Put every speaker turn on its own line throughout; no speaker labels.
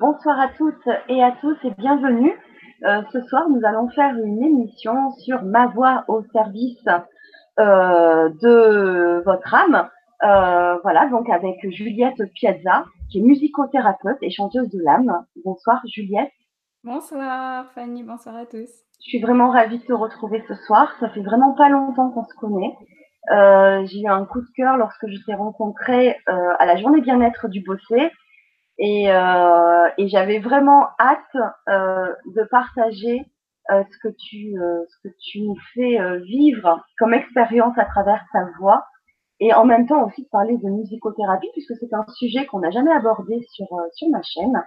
Bonsoir à toutes et à tous et bienvenue. Euh, ce soir, nous allons faire une émission sur ma voix au service euh, de votre âme. Euh, voilà, donc avec Juliette Piazza, qui est musicothérapeute et chanteuse de l'âme. Bonsoir Juliette.
Bonsoir Fanny, bonsoir à tous.
Je suis vraiment ravie de te retrouver ce soir. Ça fait vraiment pas longtemps qu'on se connaît. J'ai eu un coup de cœur lorsque je t'ai rencontré euh, à la journée bien-être du Bossé et, euh, et j'avais vraiment hâte euh, de partager euh, ce que tu ce que tu nous fais vivre comme expérience à travers ta voix. Et en même temps aussi de parler de musicothérapie puisque c'est un sujet qu'on n'a jamais abordé sur sur ma chaîne.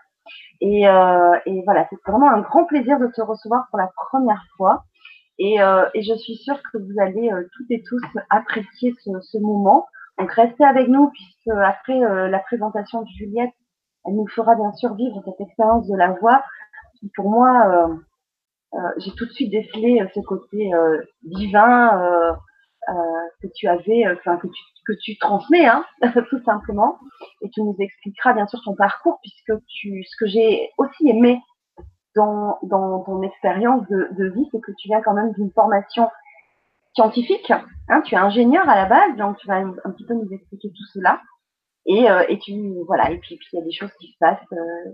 Et, et voilà c'est vraiment un grand plaisir de te recevoir pour la première fois. Et, et je suis sûre que vous allez toutes et tous apprécier ce, ce moment. Donc restez avec nous puisque après la présentation de Juliette elle nous fera bien sûr vivre cette expérience de la voix pour moi euh, euh, j'ai tout de suite décelé euh, ce côté divin que tu avais enfin que tu transmets hein, tout simplement et tu nous expliqueras bien sûr ton parcours puisque tu ce que j'ai aussi aimé dans, ton expérience de, de vie c'est que tu viens quand même d'une formation scientifique hein, tu es ingénieur à la base donc tu vas un petit peu nous expliquer tout cela et, euh, et tu voilà et puis il y a des choses qui se passent euh,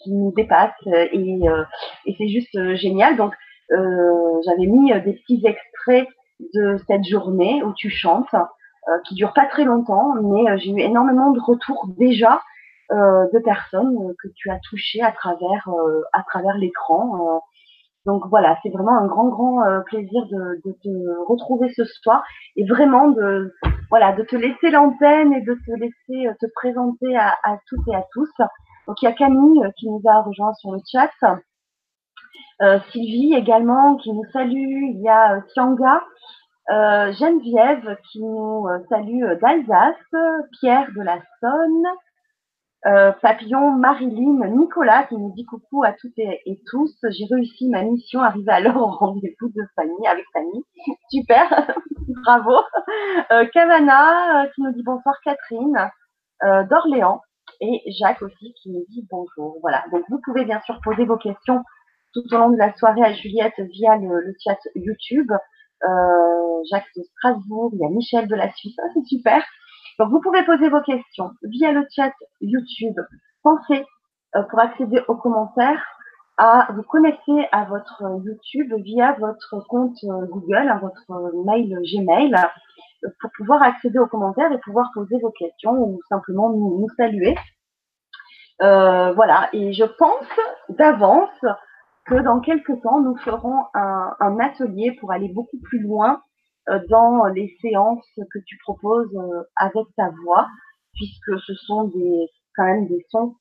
qui, nous dépassent euh, et, et c'est juste génial. Donc j'avais mis des petits extraits de cette journée où tu chantes qui dure pas très longtemps mais j'ai eu énormément de retours déjà de personnes que tu as touchées à travers à travers l'écran donc voilà, c'est vraiment un grand, grand euh, plaisir de, de, te retrouver ce soir et vraiment de, voilà, de te laisser l'antenne et de te laisser euh, te présenter à, à, toutes et à tous. Donc il y a Camille euh, qui nous a rejoint sur le chat, euh, Sylvie également qui nous salue, il y a Tianga, Geneviève qui nous salue d'Alsace, Pierre de la Sonne, euh, papillon Marilyn Nicolas qui nous dit coucou à toutes et, tous. J'ai réussi ma mission, arriver à l'heure au rendez-vous de Fanny avec Fanny. Super, bravo. Euh, Cavana euh, qui nous dit bonsoir Catherine euh, d'Orléans et Jacques aussi qui nous dit bonjour. Voilà, donc vous pouvez bien sûr poser vos questions tout au long de la soirée à Juliette via le, le chat YouTube. Jacques de Strasbourg, il y a Michel de la Suisse, ah, c'est super. Donc, vous pouvez poser vos questions via le chat YouTube. Pensez, euh, pour accéder aux commentaires, à vous connecter à votre YouTube via votre compte euh, Google, à votre mail Gmail, pour pouvoir accéder aux commentaires et pouvoir poser vos questions ou simplement nous, nous saluer. Euh, voilà, et je pense d'avance que dans quelques temps, nous ferons un, un atelier pour aller beaucoup plus loin euh, dans les séances que tu proposes euh, avec ta voix, puisque ce sont des quand même des sons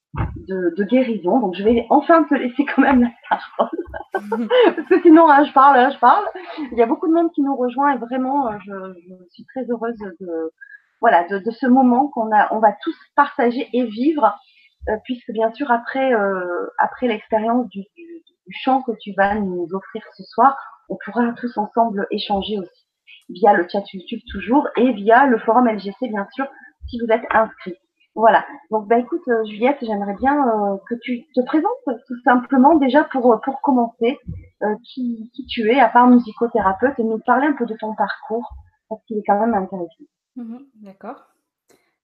de, de guérison. Donc je vais enfin te laisser quand même la parole, parce que sinon hein, je parle, hein, je parle. Il y a beaucoup de monde qui nous rejoint et vraiment euh, je, je suis très heureuse de voilà de, de ce moment qu'on a, on va tous partager et vivre, euh, puisque bien sûr après euh, après l'expérience du, du, du chant que tu vas nous offrir ce soir, on pourra tous ensemble échanger aussi via le chat YouTube toujours et via le forum LGC bien sûr si vous êtes inscrit. Voilà. Donc bah écoute euh, Juliette, j'aimerais bien euh, que tu te présentes tout simplement déjà pour euh, pour commencer euh, qui, qui tu es à part musicothérapeute et nous parler un peu de ton parcours parce qu'il est quand même intéressant.
Mmh D'accord.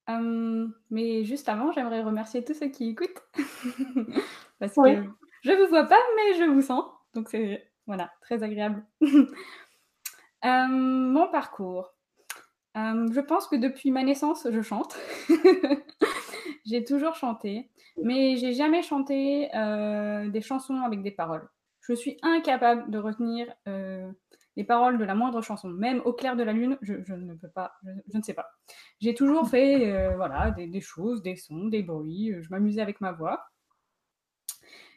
Hum, mais juste avant, j'aimerais remercier tous ceux qui écoutent parce oui. que je vous vois pas mais je vous sens. Donc c'est voilà, très agréable. Euh, mon parcours. Euh, je pense que depuis ma naissance, je chante. j'ai toujours chanté, mais j'ai jamais chanté euh, des chansons avec des paroles. Je suis incapable de retenir les paroles de la moindre chanson, même au clair de la lune, je, ne peux pas, je, ne sais pas. J'ai toujours fait voilà des, choses, des sons, des bruits. Je m'amusais avec ma voix.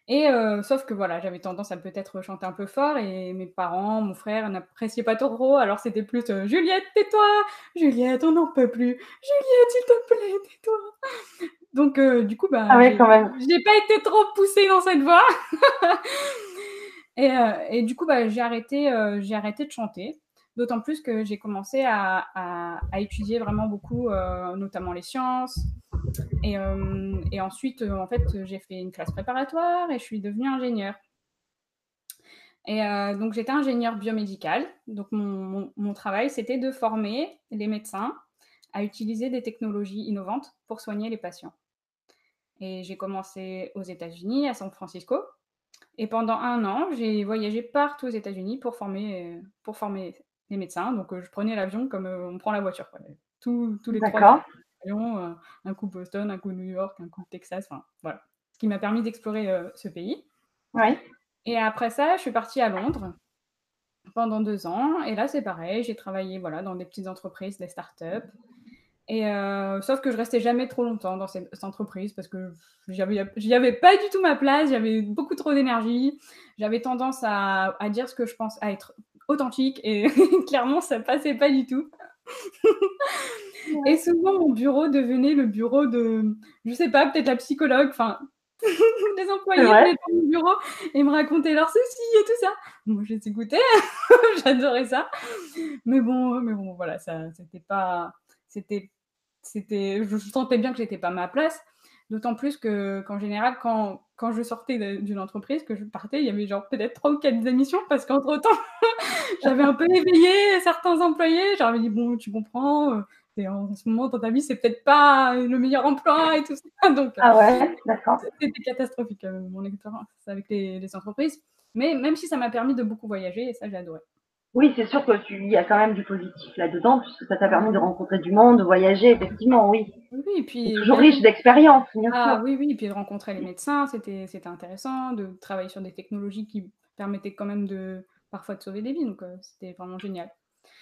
Et euh, sauf que voilà, j'avais tendance à peut-être chanter un peu fort et mes parents, mon frère n'appréciaient pas trop. Alors c'était plus euh, Juliette, tais-toi, Juliette, on n'en peut plus, Juliette, s'il te plaît, tais-toi. Donc euh, du coup, bah,
ah
j'ai pas été trop poussée dans cette voie. et, euh, et, du coup, bah, j'ai arrêté, euh, j'ai arrêté de chanter. D'autant plus que j'ai commencé à, étudier vraiment beaucoup, notamment les sciences, Et, et ensuite, en fait, j'ai fait une classe préparatoire et je suis devenue ingénieure. Et donc, j'étais ingénieure biomédicale. Donc, mon, mon travail, c'était de former les médecins à utiliser des technologies innovantes pour soigner les patients. Et j'ai commencé aux États-Unis, à San Francisco. Et pendant un an, j'ai voyagé partout aux États-Unis pour former, pour former les médecins. Donc, euh, je prenais l'avion comme euh, on prend la voiture. tous les trois avions, euh, un coup Boston, un coup New York, un coup Texas. Enfin, voilà. Ce qui m'a permis d'explorer ce pays.
Oui.
Et après ça, je suis partie à Londres pendant deux ans. Et là, c'est pareil. J'ai travaillé voilà, dans des petites entreprises, des startups. Et euh, sauf que je restais jamais trop longtemps dans cette, entreprise parce que j'y avais pas du tout ma place, j'avais beaucoup trop d'énergie, j'avais tendance à, à, dire ce que je pense, à être authentique et clairement ça passait pas du tout. et souvent mon bureau devenait le bureau de, je sais pas, peut-être la psychologue, enfin les employés venaient dans mon bureau et me racontaient leurs soucis et tout ça. Moi, je les écoutais, j'adorais ça. Mais bon, mais bon, voilà, ça, c'était pas, c'était c'était, je sentais bien que j'étais pas à ma place. D'autant plus que, qu'en général, quand, quand je sortais d'une entreprise, que je partais, il y avait genre peut-être trois ou quatre émissions parce qu'entre temps, j'avais un peu éveillé certains employés. J'avais dit, bon, tu comprends, euh, et en ce moment dans ta vie, c'est peut-être pas le meilleur emploi et tout ça. Donc,
ah ouais, d'accord.
C'était catastrophique, euh, mon expérience avec les, les entreprises. Mais même si ça m'a permis de beaucoup voyager, et ça, j'ai adoré.
Oui, c'est sûr que tu y a quand même du positif là-dedans, puisque ça t'a permis de rencontrer du monde, de voyager, effectivement, oui.
Oui, et puis.
toujours riche d'expérience, bien
ah, Oui, oui, et puis de rencontrer les médecins, c'était, c'était intéressant, de travailler sur des technologies qui permettaient quand même de parfois de sauver des vies, donc euh, c'était vraiment génial.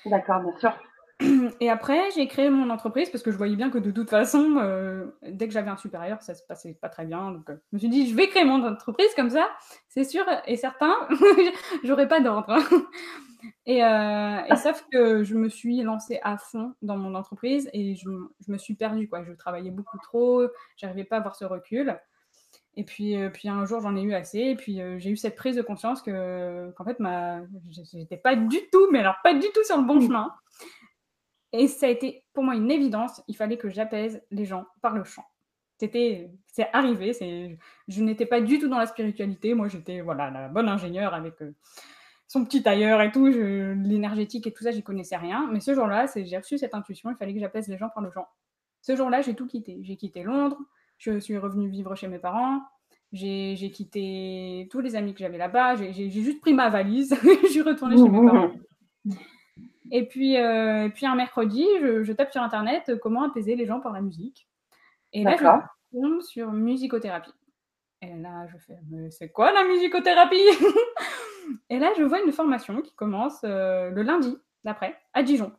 D'accord, bien sûr.
Et après, j'ai créé mon entreprise parce que je voyais bien que de toute façon, euh, dès que j'avais un supérieur, ça se passait pas très bien. Donc, euh, je me suis dit, je vais créer mon entreprise comme ça, c'est sûr et certain, j'aurai pas d'ordre. Et, euh, et, sauf que je me suis lancée à fond dans mon entreprise et je, je me suis perdue. Quoi. Je travaillais beaucoup trop, j'arrivais pas à avoir ce recul. Et puis, euh, puis un jour, j'en ai eu assez. Et puis, euh, j'ai eu cette prise de conscience que, qu'en fait, ma... j'étais pas du tout, mais alors pas du tout sur le bon chemin. Et ça a été pour moi une évidence. Il fallait que j'apaise les gens par le chant. C'était, c'est arrivé. C'est, je n'étais pas du tout dans la spiritualité. Moi, j'étais voilà la bonne ingénieure avec son petit tailleur et tout, l'énergétique et tout ça, j'y connaissais rien. Mais ce jour-là, j'ai reçu cette intuition, il fallait que j'apaise les gens par le chant. Ce jour-là, j'ai tout quitté. J'ai quitté Londres, je suis revenue vivre chez mes parents, j'ai quitté tous les amis que j'avais là-bas, j'ai juste pris ma valise, je suis retournée chez mes parents. Et puis, euh, puis un mercredi, je, tape sur Internet euh, comment apaiser les gens par la musique. Et là, je tombe sur musicothérapie. Et là, je fais, mais c'est quoi la musicothérapie? Et là, je vois une formation qui commence euh, le lundi d'après, à Dijon.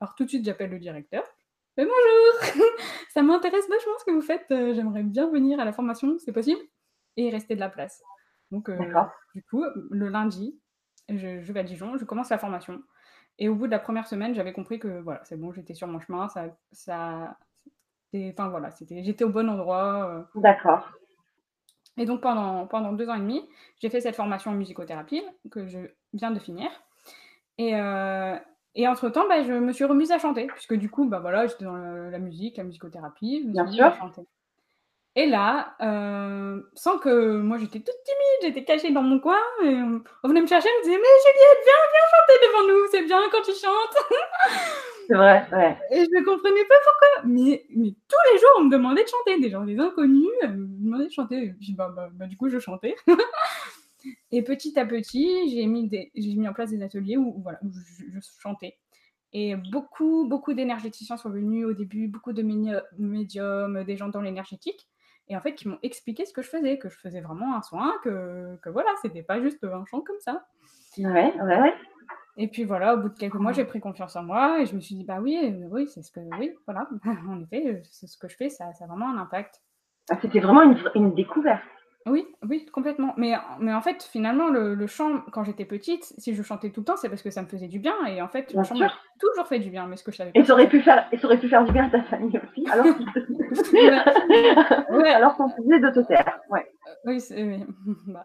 Alors tout de suite, j'appelle le directeur. Mais bonjour Ça m'intéresse vachement ce que vous faites. Euh, j'aimerais bien venir à la formation, c'est possible? Et rester de la place. Donc, euh, du coup, le lundi, je, vais à Dijon, je commence la formation. Et au bout de la première semaine, j'avais compris que voilà, c'est bon, j'étais sur mon chemin. Ça, ça, enfin voilà, c'était, j'étais au bon endroit.
D'accord.
Et donc pendant, pendant deux ans et demi, j'ai fait cette formation en musicothérapie que je viens de finir. Et, euh, et entre-temps, bah, je me suis remise à chanter, puisque du coup, bah, voilà, j'étais dans la, musique, la musicothérapie, je me
Bien sûr.
Et là, euh, sans que moi j'étais toute timide, j'étais cachée dans mon coin, et on venait me chercher, on me disait Mais Juliette, viens, viens chanter devant nous, c'est bien quand tu chantes.
C'est vrai, ouais.
Et je ne comprenais pas pourquoi. Mais, mais tous les jours, on me demandait de chanter. Des gens, des inconnus, euh, demandaient de chanter. puis, bah, bah, bah, du coup, je chantais. et petit à petit, j'ai mis, des, mis en place des ateliers où, voilà, je, chantais. Et beaucoup, beaucoup d'énergéticiens sont venus au début, beaucoup de médiums, des gens dans l'énergétique. Et en fait, qui m'ont expliqué ce que je faisais, que je faisais vraiment un soin, que, que voilà, c'était pas juste un chant comme ça.
Ouais, ouais, ouais.
Et puis voilà, au bout de quelques mois, j'ai pris confiance en moi et je me suis dit, bah oui, euh, oui, c'est ce que, oui, voilà, en effet, euh, c'est ce que je fais, ça, ça a vraiment un impact.
Ah, c'était vraiment une, une, découverte.
Oui, oui, complètement. Mais, mais en fait, finalement, le, le chant, quand j'étais petite, si je chantais tout le temps, c'est parce que ça me faisait du bien. Et en fait, le chant m'a toujours fait du bien. Mais ce que je savais
et ça aurait pu faire, et ça aurait pu faire du bien à ta famille aussi. Alors, ouais. alors qu'on faisait de te taire. Ouais.
Oui, oui. Bah.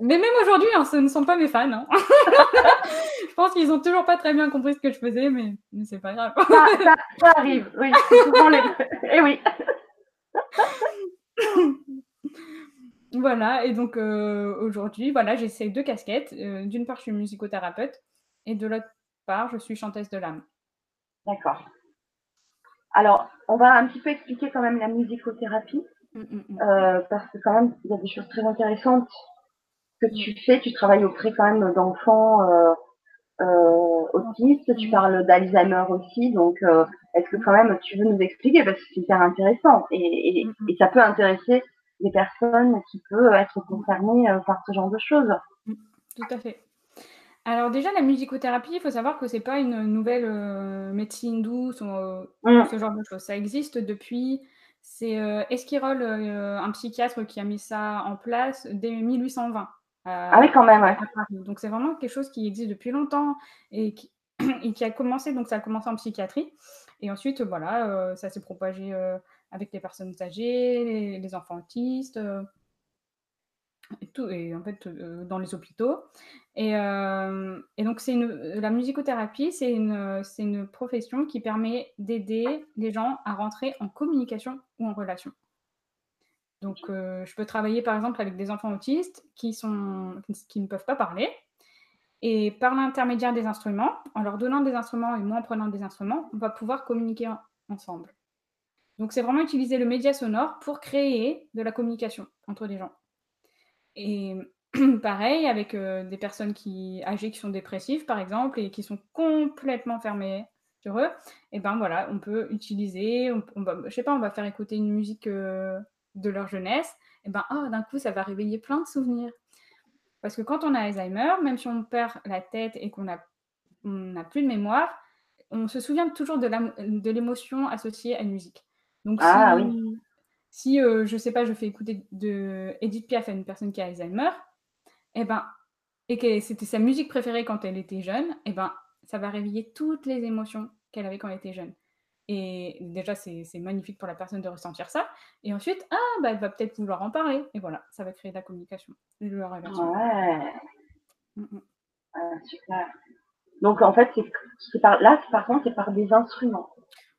Mais même aujourd'hui, hein, ce ne sont pas mes fans. Hein. je pense qu'ils n'ont toujours pas très bien compris ce que je faisais, mais, mais c'est pas grave.
ça, arrive, oui. Les... Et eh oui.
voilà, et donc euh, aujourd'hui, voilà, j'ai ces deux casquettes. Euh, d'une part, je suis musicothérapeute, et de l'autre part, je suis chanteuse de l'âme.
D'accord. Alors, on va un petit peu expliquer quand même la musicothérapie, mm, mm, mm. Euh, parce que quand même, il y a des choses très intéressantes que tu fais. Tu travailles auprès quand même d'enfants autistes, tu parles d'Alzheimer aussi, donc est-ce que quand même tu veux nous expliquer, parce que c'est hyper intéressant, et, et ça peut intéresser des personnes qui peuvent être concernées euh, par ce genre de choses.
Mm, tout à fait. Alors déjà, la musicothérapie, il faut savoir que c'est pas une nouvelle euh, médecine douce ou euh, mm. ce genre de choses. Ça existe depuis. C'est Esquirol, un psychiatre, qui a mis ça en place dès 1820.
Ah oui, quand même, ouais.
Donc c'est vraiment quelque chose qui existe depuis longtemps et qui, et qui a commencé, donc ça a commencé en psychiatrie. Et ensuite, voilà, ça s'est propagé avec les personnes âgées, les, enfants autistes, euh, et, tout, et en fait euh, dans les hôpitaux. Et, euh, et donc c'est la musicothérapie, c'est une, une profession qui permet d'aider les gens à rentrer en communication ou en relation. Donc, je peux travailler par exemple avec des enfants autistes qui, sont, qui ne peuvent pas parler. Et par l'intermédiaire des instruments, en leur donnant des instruments et moi en prenant des instruments, on va pouvoir communiquer ensemble. Donc, c'est vraiment utiliser le média sonore pour créer de la communication entre les gens. Et pareil, avec euh, des personnes qui, âgées qui sont dépressives, par exemple, et qui sont complètement fermées sur eux, et ben voilà, on peut utiliser, on, je sais pas, on va faire écouter une musique euh, de leur jeunesse, et ben oh, d'un coup, ça va réveiller plein de souvenirs. Parce que quand on a Alzheimer, même si on perd la tête et qu'on n'a plus de mémoire, on se souvient toujours de l'émotion associée à une musique. Donc, ah, si, oui. si euh, je sais pas, je fais écouter de Edith Piaf à une personne qui a Alzheimer, et eh ben, et que c'était sa musique préférée quand elle était jeune, et eh ben, ça va réveiller toutes les émotions qu'elle avait quand elle était jeune. Et déjà, c'est magnifique pour la personne de ressentir ça. Et ensuite, ah, bah, elle va peut-être vouloir en parler. Et voilà, ça va créer de la communication.
Ouais. Mm, mm. super. Donc, en fait, c'est par là, par contre, c'est par des instruments.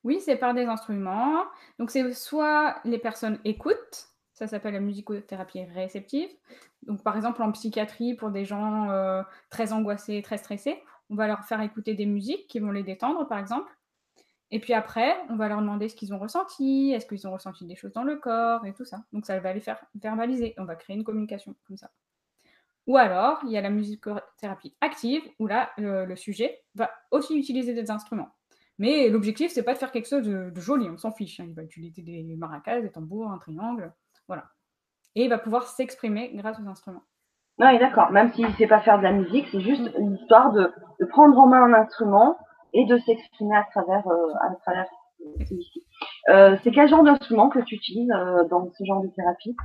Oui, c'est par des instruments. Donc, c'est soit les personnes écoutent, ça s'appelle la musicothérapie réceptive. Donc, par exemple, en psychiatrie, pour des gens euh, très angoissés, très stressés, on va leur faire écouter des musiques qui vont les détendre, par exemple. Et puis après, on va leur demander ce qu'ils ont ressenti, est-ce qu'ils ont ressenti des choses dans le corps et tout ça. Donc, ça va les faire verbaliser. On va créer une communication comme ça. Ou alors, il y a la musicothérapie active, où là, le sujet va aussi utiliser des instruments. Mais l'objectif, c'est pas de faire quelque chose de, joli, on s'en fiche. Hein. Il va utiliser des maracas, des tambours, un triangle, voilà. Et il va pouvoir s'exprimer grâce aux instruments.
Oui, d'accord. Même s'il ne sait pas faire de la musique, c'est juste mm. une histoire de, prendre en main un instrument et de s'exprimer à travers, euh, à travers euh, c'est quel genre d'instrument que tu utilises euh, dans ce genre de thérapie?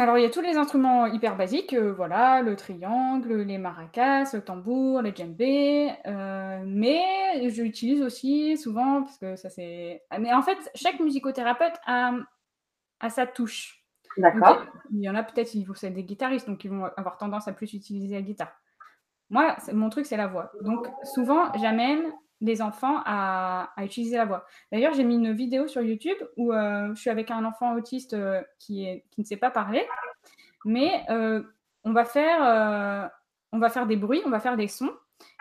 Alors, il y a tous les instruments hyper basiques, euh, voilà, le triangle, les maracas, le tambour, les djembés, euh, mais j'utilise aussi souvent, parce que ça c'est... Mais en fait, chaque musicothérapeute a, a sa touche.
D'accord.
Il y en a peut-être, ils c'est des guitaristes, donc ils vont avoir tendance à plus utiliser la guitare. Moi, mon truc, c'est la voix. Donc, souvent, j'amène des enfants à, utiliser la voix. D'ailleurs, j'ai mis une vidéo sur YouTube où euh, je suis avec un enfant autiste euh, qui, ne sait pas parler, mais euh, on, va faire, des bruits, on va faire des sons,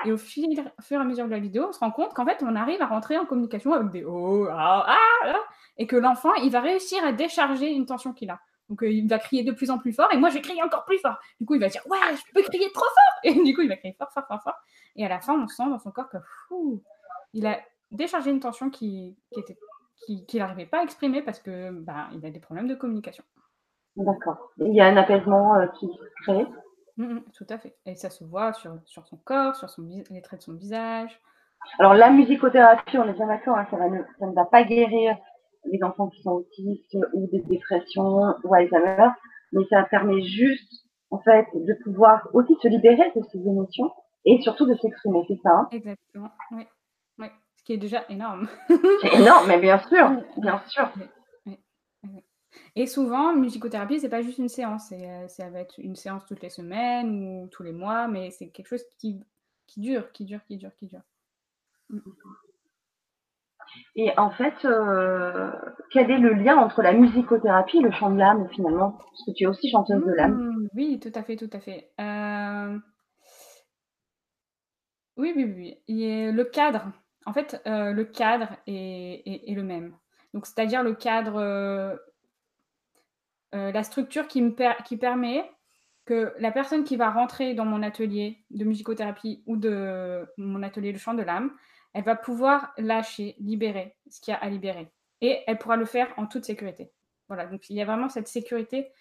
et au, fur et à mesure de la vidéo, on se rend compte qu'en fait, on arrive à rentrer en communication avec des oh, ah, ah et que l'enfant, il va réussir à décharger une tension qu'il a. Donc, il va crier de plus en plus fort, et moi, je vais crier encore plus fort. Du coup, il va dire, ouais, je peux crier trop fort. Et du coup, il va crier fort, fort, fort, fort. Et à la fin, on sent dans son corps que il a déchargé une tension qui qui n'arrivait pas à exprimer parce que bah, il a des problèmes de communication.
D'accord. Il y a un apaisement euh, qui se crée.
Mmh, mmh, tout à fait. Et ça se voit sur, sur son corps, sur son, les traits de son visage.
Alors la musicothérapie, on est bien d'accord, hein, ça, ça, ne va pas guérir les enfants qui sont autistes ou des dépressions ou Alzheimer, mais ça permet juste en fait de pouvoir aussi se libérer de ces émotions et surtout de s'exprimer, c'est ça
hein? Exactement, oui. oui. Ce qui est déjà énorme.
c'est énorme, mais bien sûr, bien sûr.
Et souvent, musicothérapie, c'est pas juste une séance, ça va être une séance toutes les semaines ou tous les mois, mais c'est quelque chose qui, qui dure, qui dure, qui dure, qui dure.
Et en fait, euh, quel est le lien entre la musicothérapie et le chant de l'âme finalement? Parce que tu es aussi chanteuse de l'âme.
Mmh, oui, tout à fait, tout à fait. Euh, oui, oui, oui. Le cadre, en fait, euh, le cadre est, le même. Donc, c'est-à-dire le cadre, la structure qui, me qui permet que la personne qui va rentrer dans mon atelier de musicothérapie ou de mon atelier de chant de l'âme, elle va pouvoir lâcher, libérer ce qu'il y a à libérer. Et elle pourra le faire en toute sécurité. Voilà, donc il y a vraiment cette sécurité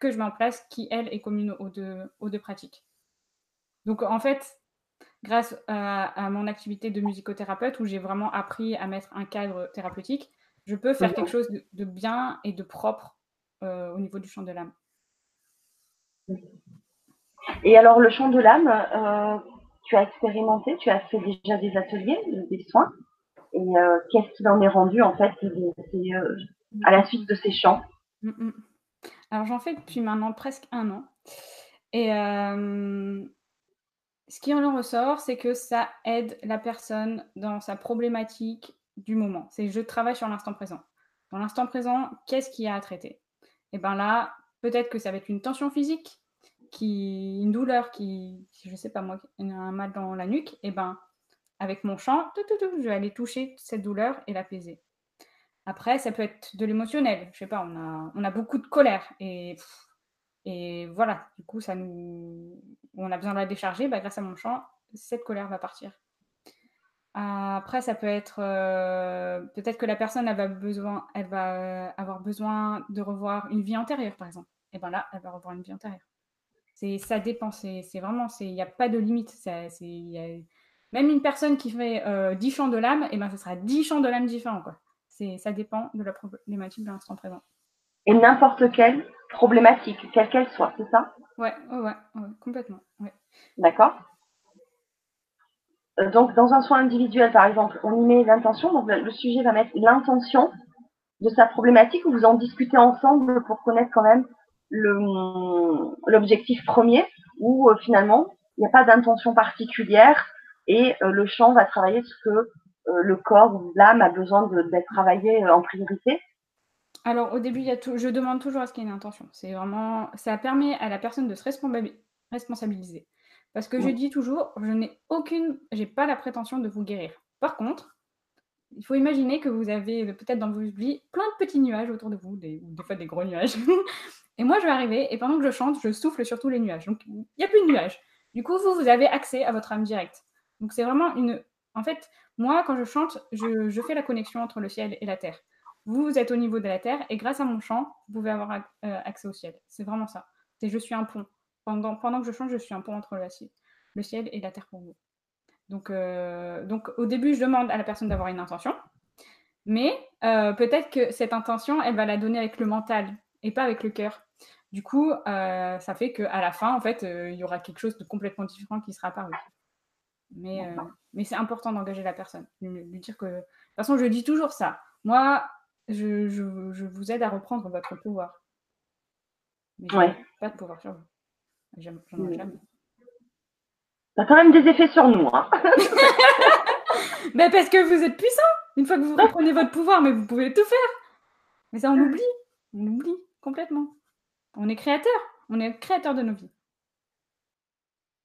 que je mets en place qui, elle, est commune aux deux, aux deux pratiques. Donc en fait, grâce à, mon activité de musicothérapeute, où j'ai vraiment appris à mettre un cadre thérapeutique, je peux faire quelque chose de, bien et de propre euh, au niveau du champ de l'âme.
Et alors le chant de l'âme, euh, tu as expérimenté, tu as fait déjà des ateliers, des soins. Et euh, qu'est-ce qu'il en est rendu en fait euh, à la suite de ces chants mm, mm.
Alors j'en fais depuis maintenant presque un an. Et euh, ce qui en ressort, c'est que ça aide la personne dans sa problématique du moment. C'est je travaille sur l'instant présent. Dans l'instant présent, qu'est-ce qu'il y a à traiter? Et bien là, peut-être que ça va être une tension physique, une douleur qui, je sais pas moi, un mal dans la nuque, et eh ben avec mon chant, je vais aller toucher cette douleur et l'apaiser. Après, ça peut être de l'émotionnel. Je sais pas, on a, on a beaucoup de colère et, et voilà, du coup, ça nous, on a besoin de la décharger. Bah, grâce à mon chant, cette colère va partir. Après, ça peut être euh, peut-être que la personne elle va, besoin, elle va avoir besoin de revoir une vie antérieure, par exemple. Et ben là, elle va revoir une vie antérieure ça dépend. C'est vraiment, il n'y a pas de limite. même une personne qui fait euh, 10 chants de l'âme, et eh ben, ce sera 10 chants de l'âme différents. Quoi. Ça dépend de la problématique de l'instant présent.
Et n'importe quelle problématique, quelle qu'elle soit, c'est ça?
Ouais, ouais, complètement.
D'accord. Euh, donc, dans un soin individuel, par exemple, on y met l'intention. Donc, le sujet va mettre l'intention de sa problématique ou vous en discutez ensemble pour connaître quand même l'objectif premier où euh, finalement il n'y a pas d'intention particulière et euh, le chant va travailler ce que euh, le corps ou l'âme a besoin d'être travaillé en priorité
Alors au début, il y a je demande toujours à ce qu'il y ait une intention. C'est vraiment, ça permet à la personne de se responsabiliser. Parce que je dis toujours, je n'ai aucune, j'ai pas la prétention de vous guérir. Par contre, il faut imaginer que vous avez peut-être dans vos vies plein de petits nuages autour de vous, des, des fois des gros nuages. Et moi, je vais arriver et pendant que je chante, je souffle sur tous les nuages. Donc, il n'y a plus de nuages. Du coup, vous, vous avez accès à votre âme directe. Donc, c'est vraiment une. En fait, moi, quand je chante, je, fais la connexion entre le ciel et la terre. Vous, vous êtes au niveau de la terre et grâce à mon chant, vous pouvez avoir euh, accès au ciel. C'est vraiment ça. C'est je suis un pont. Pendant, pendant que je chante, je suis un pont entre le, le ciel et la terre pour vous. Donc, euh, donc, au début, je demande à la personne d'avoir une intention. Mais euh, peut-être que cette intention, elle va la donner avec le mental et pas avec le cœur. Du coup, euh, ça fait qu'à la fin, en fait, euh, il y aura quelque chose de complètement différent qui sera apparu. Mais, euh, mais c'est important d'engager la personne, lui, dire que... De toute façon, je dis toujours ça. Moi, je, je, vous aide à reprendre votre pouvoir. Mais ouais. pas de pouvoir sur vous. J'en ai jamais.
Ça a quand même des effets sur nous. Hein.
mais parce que vous êtes puissant. Une fois que vous reprenez votre pouvoir, mais vous pouvez tout faire. Mais ça, on oublie. On oublie complètement. On est créateur, on est créateur de nos vies.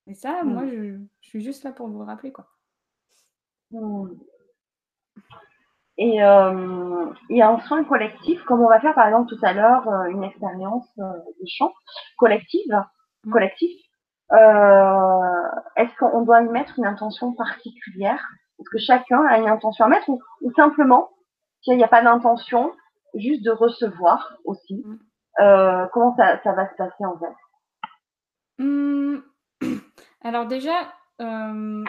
Et ça, mm. moi, je, suis juste là pour vous le rappeler, quoi.
Mm. Et, euh, et en soin collectif, comme on va faire par exemple tout à l'heure euh, une expérience euh, de chant collective, mm. collectif, euh, est-ce qu'on doit y mettre une intention particulière? Est-ce que chacun a une intention à mettre ou, ou simplement, s'il n'y a pas d'intention, juste de recevoir aussi euh, comment ça, va se passer en fait?
Mmh. Alors déjà, euh,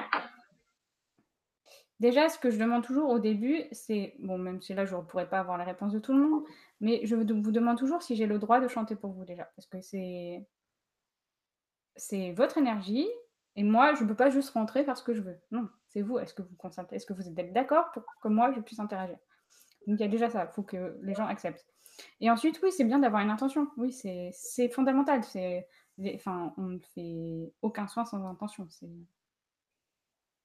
déjà, ce que je demande toujours au début, c'est, bon, même si là, je ne pourrais pas avoir la réponse de tout le monde, mais je vous demande toujours si j'ai le droit de chanter pour vous déjà, parce que c'est, c'est votre énergie, et moi, je ne peux pas juste rentrer parce que je veux. Non, c'est vous. Est-ce que vous consentez Est-ce que vous êtes d'accord pour que moi, je puisse interagir? Donc, il y a déjà ça. Il faut que les gens acceptent. Et ensuite, oui, c'est bien d'avoir une intention. Oui, c'est fondamental. C'est, enfin, on ne fait aucun soin sans intention.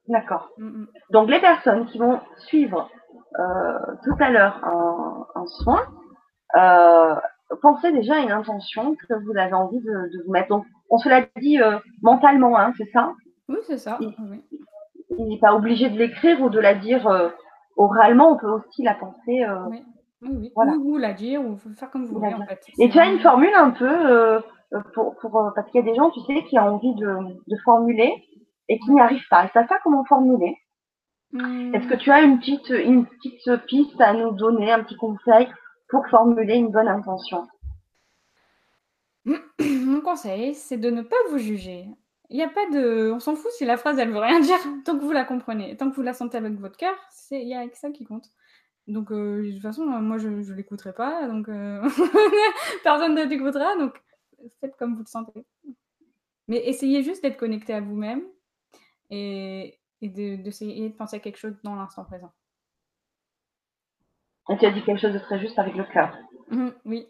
D'accord. Mm, mm. Donc, les personnes qui vont suivre euh, tout à l'heure un, soin, euh, pensez déjà à une intention que vous avez envie de, vous mettre. Donc, on se l'a dit euh, mentalement, hein, c'est ça?
Oui, c'est ça.
Il n'est pas obligé de l'écrire ou de la dire oralement, on peut aussi la penser.
oui. Oui, Voilà. Ou, la dire, ou faire comme vous voulez, en fait.
Et tu as une formule un peu, pour, pour, parce qu'il y a des gens, tu sais, qui ont envie de, de formuler et qui n'y arrivent pas. Et ça, ça comment formuler? Hmm. Est-ce que tu as une petite, une petite piste à nous donner, un petit conseil pour formuler une bonne intention?
Mon conseil, c'est de ne pas vous juger. Il n'y a pas de. On s'en fout si la phrase, elle veut rien dire, tant que vous la comprenez. Tant que vous la sentez avec votre cœur, il y a que ça qui compte. Donc, euh, de toute façon, moi, je ne l'écouterai pas. Donc, euh, personne ne t'écoutera. Donc, faites comme vous le sentez. Mais essayez juste d'être connecté à vous-même et, d'essayer de, penser à quelque chose dans l'instant présent.
Et tu as dit quelque chose de très juste avec le cœur.
Mmh, oui,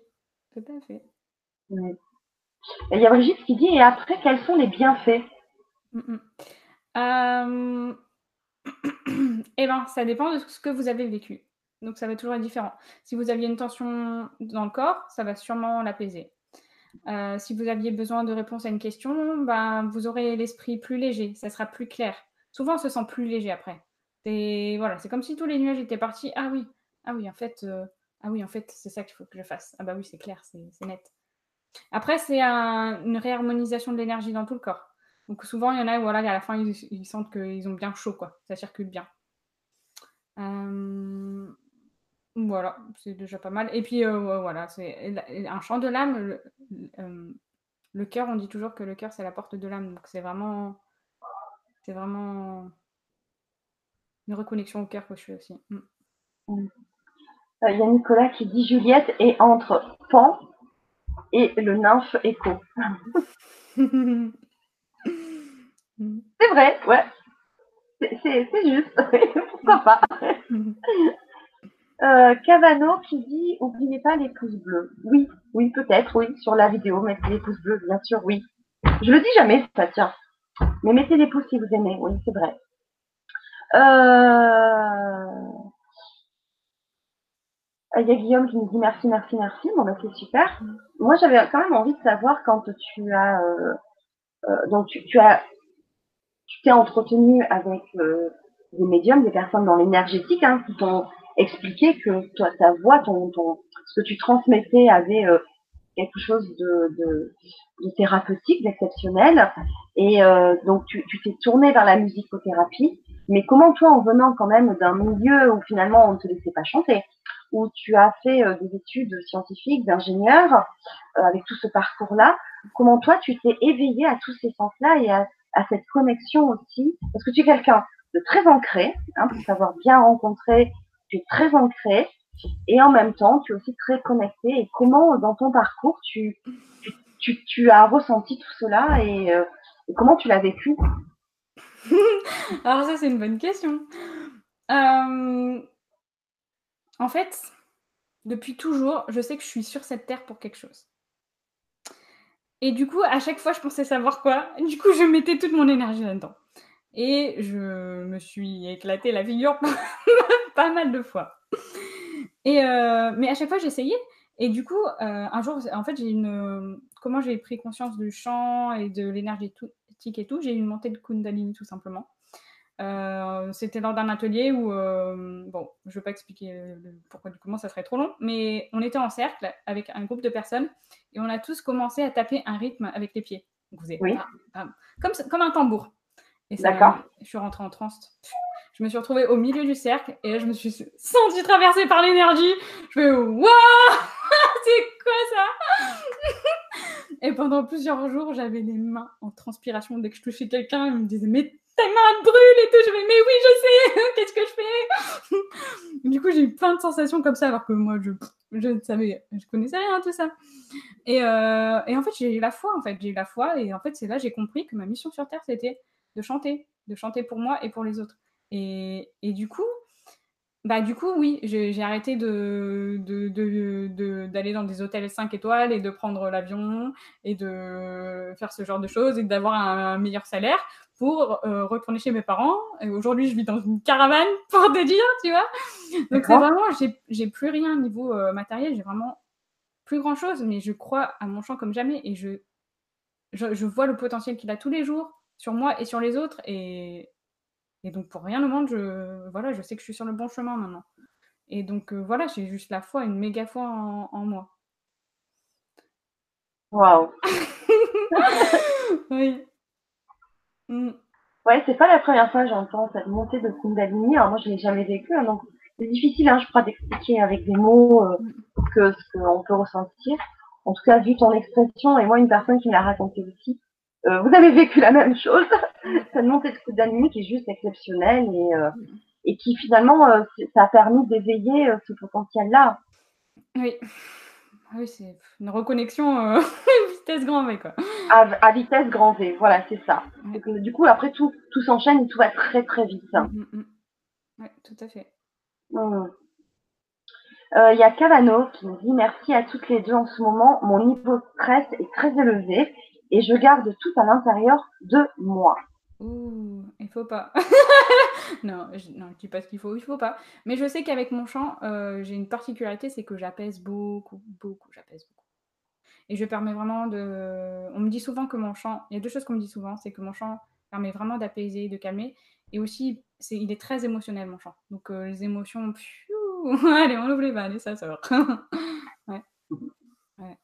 tout à fait.
Il y a Brigitte qui dit Et après, quels sont les bienfaits?
Mmh, mmh. Eh bien, ça dépend de ce que vous avez vécu. Donc, ça va toujours être différent. Si vous aviez une tension dans le corps, ça va sûrement l'apaiser. Euh, si vous aviez besoin de réponse à une question, ben, vous aurez l'esprit plus léger, ça sera plus clair. Souvent, on se sent plus léger après. Et voilà, c'est comme si tous les nuages étaient partis. Ah oui, ah oui, en fait, euh, ah oui, en fait, c'est ça qu'il faut que je fasse. Ah bah oui, c'est clair, c'est net. Après, c'est une réharmonisation de l'énergie dans tout le corps. Donc souvent, il y en a où voilà, à la fin, ils, sentent qu'ils ont bien chaud, quoi. Ça circule bien. Euh, voilà, c'est déjà pas mal. Et puis euh, voilà, c'est un chant de l'âme. Le, euh, cœur, on dit toujours que le cœur c'est la porte de l'âme. Donc c'est vraiment, c'est vraiment une reconnexion au cœur que je fais aussi. Mm.
Il y a Nicolas qui dit Juliette est entre Pan et le nymphe écho. c'est vrai, ouais. C'est juste. Pourquoi pas? Euh, Cavano qui dit oubliez pas les pouces bleus. Oui, oui, peut-être, oui, sur la vidéo, mettez les pouces bleus, bien sûr, oui. Je le dis jamais, ça tient. Mais mettez les pouces si vous aimez, oui, c'est vrai. Euh... Il y a Guillaume qui me dit merci, merci, merci. Bon, ben, c'est super. Moi, j'avais quand même envie de savoir quand tu as, euh, euh donc tu, tu, as, tu t'es entretenu avec euh, des médiums, des personnes dans l'énergétique, hein, qui t'ont expliquer que toi, ta voix, ton, ton, ce que tu transmettais avait euh, quelque chose de, de, de thérapeutique, d'exceptionnel. Et euh, donc, tu t'es tourné vers la musicothérapie. Mais comment toi, en venant quand même d'un milieu où finalement on ne te laissait pas chanter, où tu as fait euh, des études scientifiques, d'ingénieur, avec tout ce parcours-là, comment toi, tu t'es éveillé à tous ces sens-là et à, cette connexion aussi? Parce que tu es quelqu'un de très ancré, hein, pour savoir bien rencontrer tu es très ancré et en même temps, tu es aussi très connecté. Et comment, dans ton parcours, tu, as ressenti tout cela et, euh, comment tu l'as vécu?
Alors ça, c'est une bonne question. Euh, en fait, depuis toujours, je sais que je suis sur cette terre pour quelque chose. Et du coup, à chaque fois, je pensais savoir quoi. Du coup, je mettais toute mon énergie là-dedans. Et je me suis éclaté la figure pas mal de fois. Et euh, mais à chaque fois, j'essayais. Et du coup, euh, un jour, en fait, j'ai une. Comment j'ai pris conscience du chant et de l'énergétique et tout, j'ai eu une montée de Kundalini tout simplement. Euh, c'était lors d'un atelier où, bon, je ne vais pas expliquer pourquoi du comment, ça serait trop long, mais on était en cercle avec un groupe de personnes et on a tous commencé à taper un rythme avec les pieds. vous oui. comme, comme un tambour. Et D'accord. Je suis rentrée en transe. Je me suis retrouvée au milieu du cercle et là, je me suis sentie traversée par l'énergie. Je fais Waouh C'est quoi ça Et pendant plusieurs jours, j'avais les mains en transpiration. Dès que je touchais quelqu'un, il me disait Mais tes mains brûlent et tout. Je fais Mais oui, je sais Qu'est-ce que je fais? Du coup, j'ai eu plein de sensations comme ça alors que moi, je, je ne savais, je connaissais rien tout ça. Et, euh, en fait, j'ai eu la foi. En fait, j'ai eu la foi et en fait, c'est là j'ai compris que ma mission sur Terre, c'était de chanter, de chanter pour moi et pour les autres. Et, du coup, Bah, du coup, oui, j'ai arrêté de d'aller dans des hôtels 5 étoiles et de prendre l'avion et de faire ce genre de choses et d'avoir un meilleur salaire pour euh, retourner chez mes parents. Et aujourd'hui, je vis dans une caravane, pour te dire, tu vois. Donc, c'est vraiment, j'ai plus rien au niveau euh, matériel, j'ai vraiment plus grand chose, mais je crois à mon champ comme jamais et je, je, vois le potentiel qu'il a tous les jours sur moi et sur les autres. Et, et donc, pour rien au monde, je, voilà, je sais que je suis sur le bon chemin maintenant. Et donc, euh, voilà, j'ai juste la foi, une méga foi en, moi.
Waouh!
oui.
Mm. Ouais, c'est pas la première fois que j'entends cette montée de Kundalini. Alors moi, je l'ai jamais vécu, hein, donc c'est difficile, hein, je crois, d'expliquer avec des mots euh, que ce qu'on peut ressentir. En tout cas, vu ton expression, et moi, une personne qui me l'a raconté aussi, euh, vous avez vécu la même chose. cette montée de Kundalini qui est juste exceptionnelle et, euh, et qui finalement, ça a permis d'éveiller ce potentiel-là.
Oui. Oui, c'est une reconnexion vitesse grand V, quoi.
À, vitesse grand V, voilà, c'est ça. du coup, après, tout, tout s'enchaîne et tout va très, très vite.
Mm, mm, mm. Oui, tout à fait.
Euh, il y a Cavano qui me dit merci à toutes les deux en ce moment. Mon niveau de stress est très élevé et je garde tout à l'intérieur de moi.
Ouh, il faut pas. non, je, non, dis pas ce qu'il faut, il faut pas. Mais je sais qu'avec mon chant, euh, j'ai une particularité, c'est que j'apaise beaucoup, beaucoup, j'apaise beaucoup. Et je permets vraiment de. On me dit souvent que mon chant. Il y a deux choses qu'on me dit souvent, c'est que mon chant permet vraiment d'apaiser, de calmer. Et aussi, c'est, il est très émotionnel, mon chant. Donc euh, les émotions, allez, on ouvre les vannes et ça sort. ouais.
ouais.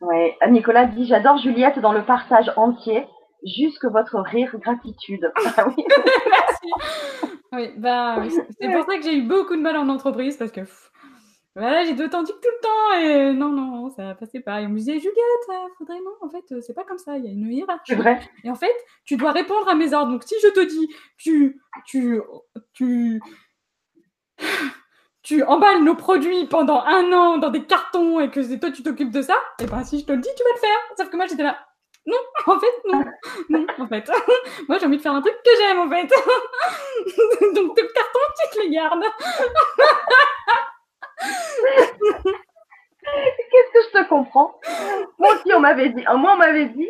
Ouais. Nicolas dit J'adore Juliette dans le partage entier jusque votre rire gratitude. Ah oui.
Merci. Oui, bah, c'est pour ça que j'ai eu beaucoup de mal en entreprise parce que voilà, j'ai d'authentique tout le temps et non, non, ça passait pas. Et on me disait Juliette, faudrait non, en fait, c'est pas comme ça, il y a une hiérarchie.
Vrai.
Et en fait, tu dois répondre à mes ordres. Donc si je te dis, tu, tu, tu, tu emballes nos produits pendant un an dans des cartons et que c'est toi tu t'occupes de ça, et ben si je te le dis, tu vas le faire. Sauf que moi j'étais là, non, en fait, non. Non, en fait. Moi, j'ai envie de faire un truc que j'aime, en fait. Donc, tes cartons, tu te les gardes.
Qu'est-ce que je te comprends? Moi aussi, on m'avait dit. Moi, on m'avait dit.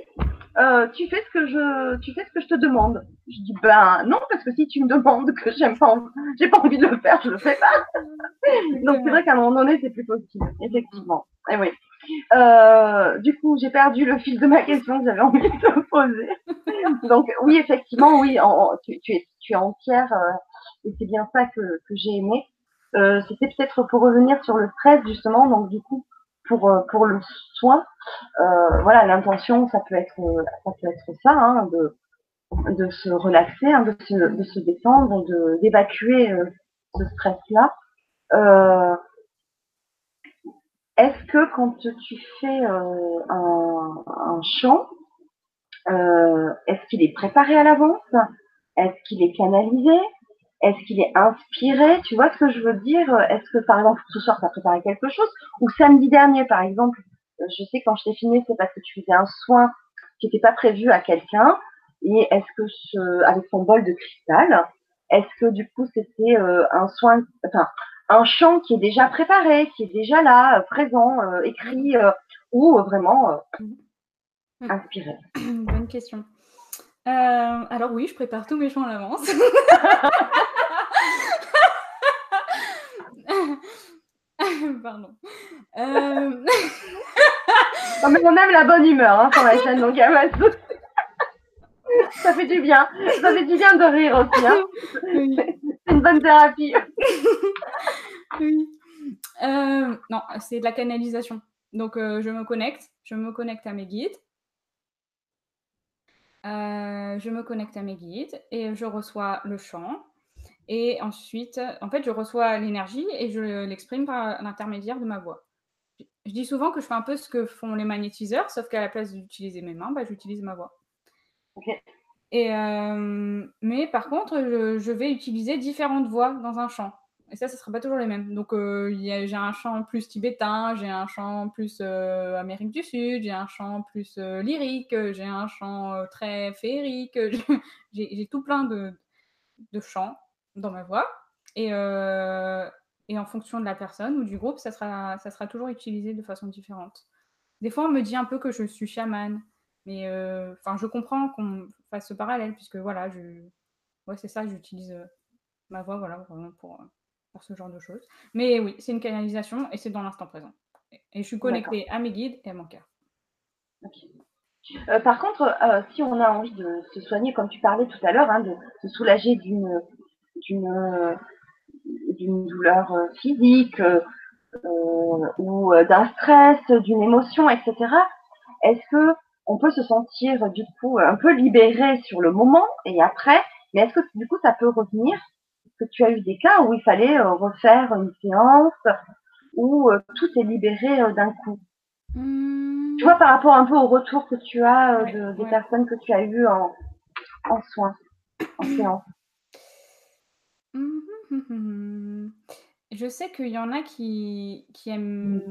Euh, tu fais ce que je, tu fais ce que je te demande. Je dis ben non parce que si tu me demandes que j'aime pas, j'ai pas envie de le faire, je le fais pas. Donc c'est vrai qu'à un moment donné c'est plus possible, effectivement. Et oui. Euh, du coup, j'ai perdu le fil de ma question que j'avais envie de te poser. Donc, oui, effectivement, oui, tu, es, tu es entière euh, et c'est bien ça que, que j'ai aimé. Euh, C'était peut-être pour revenir sur le stress, justement. Donc, du coup, pour, euh, pour le soin, euh, voilà, l'intention, ça peut être ça, peut être ça hein, de, de se relaxer, hein, de, se, de se détendre, d'évacuer ce stress-là. Est-ce que quand tu fais euh, un, chant, est-ce qu'il est préparé à l'avance? Est-ce qu'il est canalisé? Est-ce qu'il est inspiré Tu vois ce que je veux dire? Est-ce que par exemple ce soir tu as préparé quelque chose? Ou samedi dernier par exemple, je sais quand je t'ai filmé c'est parce que tu faisais un soin qui n'était pas prévu à quelqu'un. Et est-ce que ce, avec son bol de cristal, est-ce que du coup c'était euh, un soin, enfin un chant qui est déjà préparé, qui est déjà là, euh, présent, euh, écrit euh, ou vraiment mm. inspiré?
Bonne question. alors oui, je prépare tous mes chants à l'avance. Pardon.
mais on aime la bonne humeur hein, sur la chaîne, donc ça fait du bien. Ça fait du bien de rire aussi. Hein. C'est une bonne thérapie.
oui. Euh, non, c'est de la canalisation. Donc, euh, je me connecte. Je me connecte à mes guides. Euh, je me connecte à mes guides et je reçois le chant. Et ensuite, en fait, je reçois l'énergie et je l'exprime par l'intermédiaire de ma voix. Je dis souvent que je fais un peu ce que font les magnétiseurs, sauf qu'à la place d'utiliser mes mains, bah, j'utilise ma voix. Et, euh, mais par contre, je, vais utiliser différentes voix dans un chant. Et ça, ce ne sera pas toujours les mêmes. Donc, euh, j'ai un chant plus tibétain, j'ai un chant plus euh, Amérique du Sud, j'ai un chant plus lyrique, j'ai un chant très féerique. j'ai tout plein de, de chants dans ma voix. Et, et en fonction de la personne ou du groupe, ça sera, ça sera toujours utilisé de façon différente. Des fois, on me dit un peu que je suis chamane, mais enfin, je comprends qu'on fasse ce parallèle, puisque voilà, je, ouais, c'est ça, j'utilise ma voix, voilà, vraiment pour, pour ce genre de choses. Mais oui, c'est une canalisation et c'est dans l'instant présent. Et je suis connectée à mes guides et à mon cœur.
Euh, par contre, euh, si on a envie de se soigner, comme tu parlais tout à l'heure, hein, de se soulager d'une d'une d'une douleur euh, physique ou d'un stress, d'une émotion, etc. Est-ce que on peut se sentir du coup un peu libéré sur le moment et après, mais est-ce que du coup ça peut revenir? Que tu as eu des cas où il fallait refaire une séance où tout est libéré d'un coup? Mmh. Tu vois, par rapport un peu au retour que tu as des personnes que tu as eues en, en soins, en séance.
Mmh, Je sais qu'il y en a qui, qui aiment,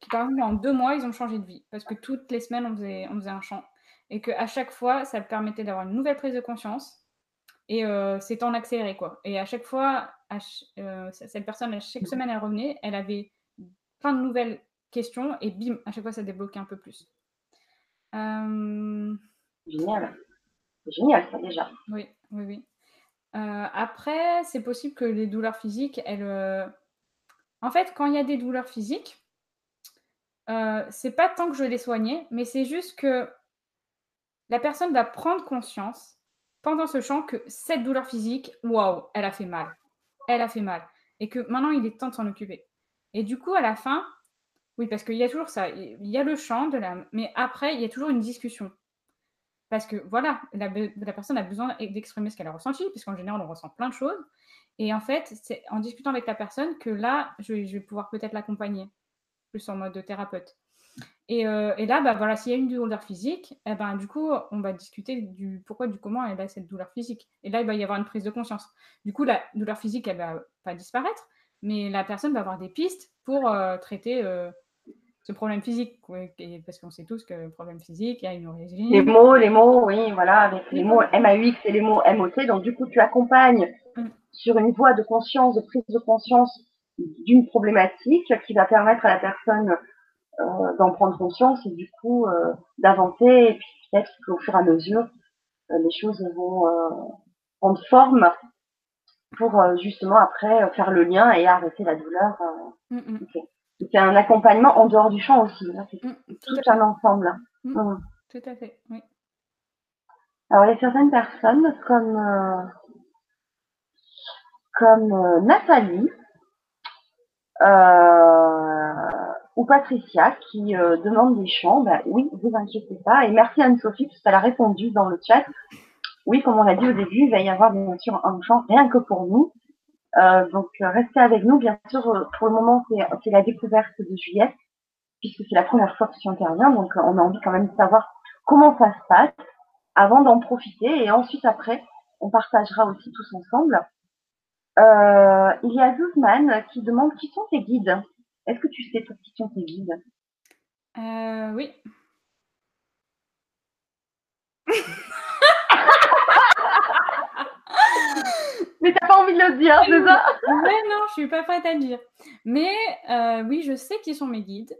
qui par exemple en deux mois, ils ont changé de vie parce que toutes les semaines, on faisait, on faisait un chant et qu'à chaque fois, ça permettait d'avoir une nouvelle prise de conscience et c'est en accéléré quoi. Et à chaque fois, cette personne, à chaque semaine, elle revenait, elle avait plein de nouvelles questions et bim, à chaque fois, ça débloquait un peu plus.
Génial. Génial, ça déjà.
Oui, oui, oui. Après, c'est possible que les douleurs physiques, elles. En fait, quand il y a des douleurs physiques, c'est pas tant que je les soignais, mais c'est juste que la personne va prendre conscience pendant ce chant que cette douleur physique, waouh, elle a fait mal. Elle a fait mal. Et que maintenant, il est temps de s'en occuper. Et du coup, à la fin, oui, parce qu'il y a toujours ça. Il y a le chant, de la... mais après, il y a toujours une discussion. Parce que voilà, la, personne a besoin d'exprimer ce qu'elle a ressenti, puisqu'en général, on ressent plein de choses. Et en fait, c'est en discutant avec la personne que là, je, vais pouvoir peut-être l'accompagner, plus en mode de thérapeute. Euh, et, là, bah, voilà, s'il y a une douleur physique, eh ben, du coup, on va discuter du pourquoi, du comment elle a cette douleur physique. Et là, il va y avoir une prise de conscience. Du coup, la douleur physique, elle va pas disparaître, mais la personne va avoir des pistes pour euh, traiter euh, ce problème physique. parce qu'on sait tous que le problème physique, il y a une origine.
Les mots, les mots, oui, voilà, avec les mots MAUX et les mots MOT. Donc, du coup, tu accompagnes mm. sur une voie de conscience, de prise de conscience d'une problématique qui va permettre à la personne euh, d'en prendre conscience et du coup euh, d'avancer et puis peut-être qu'au fur et à mesure euh, les choses vont prendre forme pour justement après faire le lien et arrêter la douleur. Mm, mm. C'est un accompagnement en dehors du champ aussi. C'est mm, tout, un ensemble.
Tout à fait, oui.
Alors il y a certaines personnes comme comme Nathalie ou Patricia qui euh, demande des chants, bah, oui, vous inquiétez pas. Et merci Anne-Sophie, parce qu'elle a répondu dans le chat. Oui, comme on l'a dit au début, il va y avoir bien sûr un chant rien que pour nous. Euh, donc euh, restez avec nous. Bien sûr, pour le moment, c'est la découverte de Juliette, puisque c'est la première fois que tu interviens. Donc on a envie quand même de savoir comment ça se passe avant d'en profiter. Et ensuite, après, on partagera aussi tous ensemble. il y a Zuzman qui demande qui sont tes guides? Est-ce que tu sais qui sont tes guides?
Euh, Oui.
Mais t'as pas envie de le dire, c'est ça
Ouais, non, je suis pas prête à le dire. Mais euh, oui, je sais qui sont mes guides.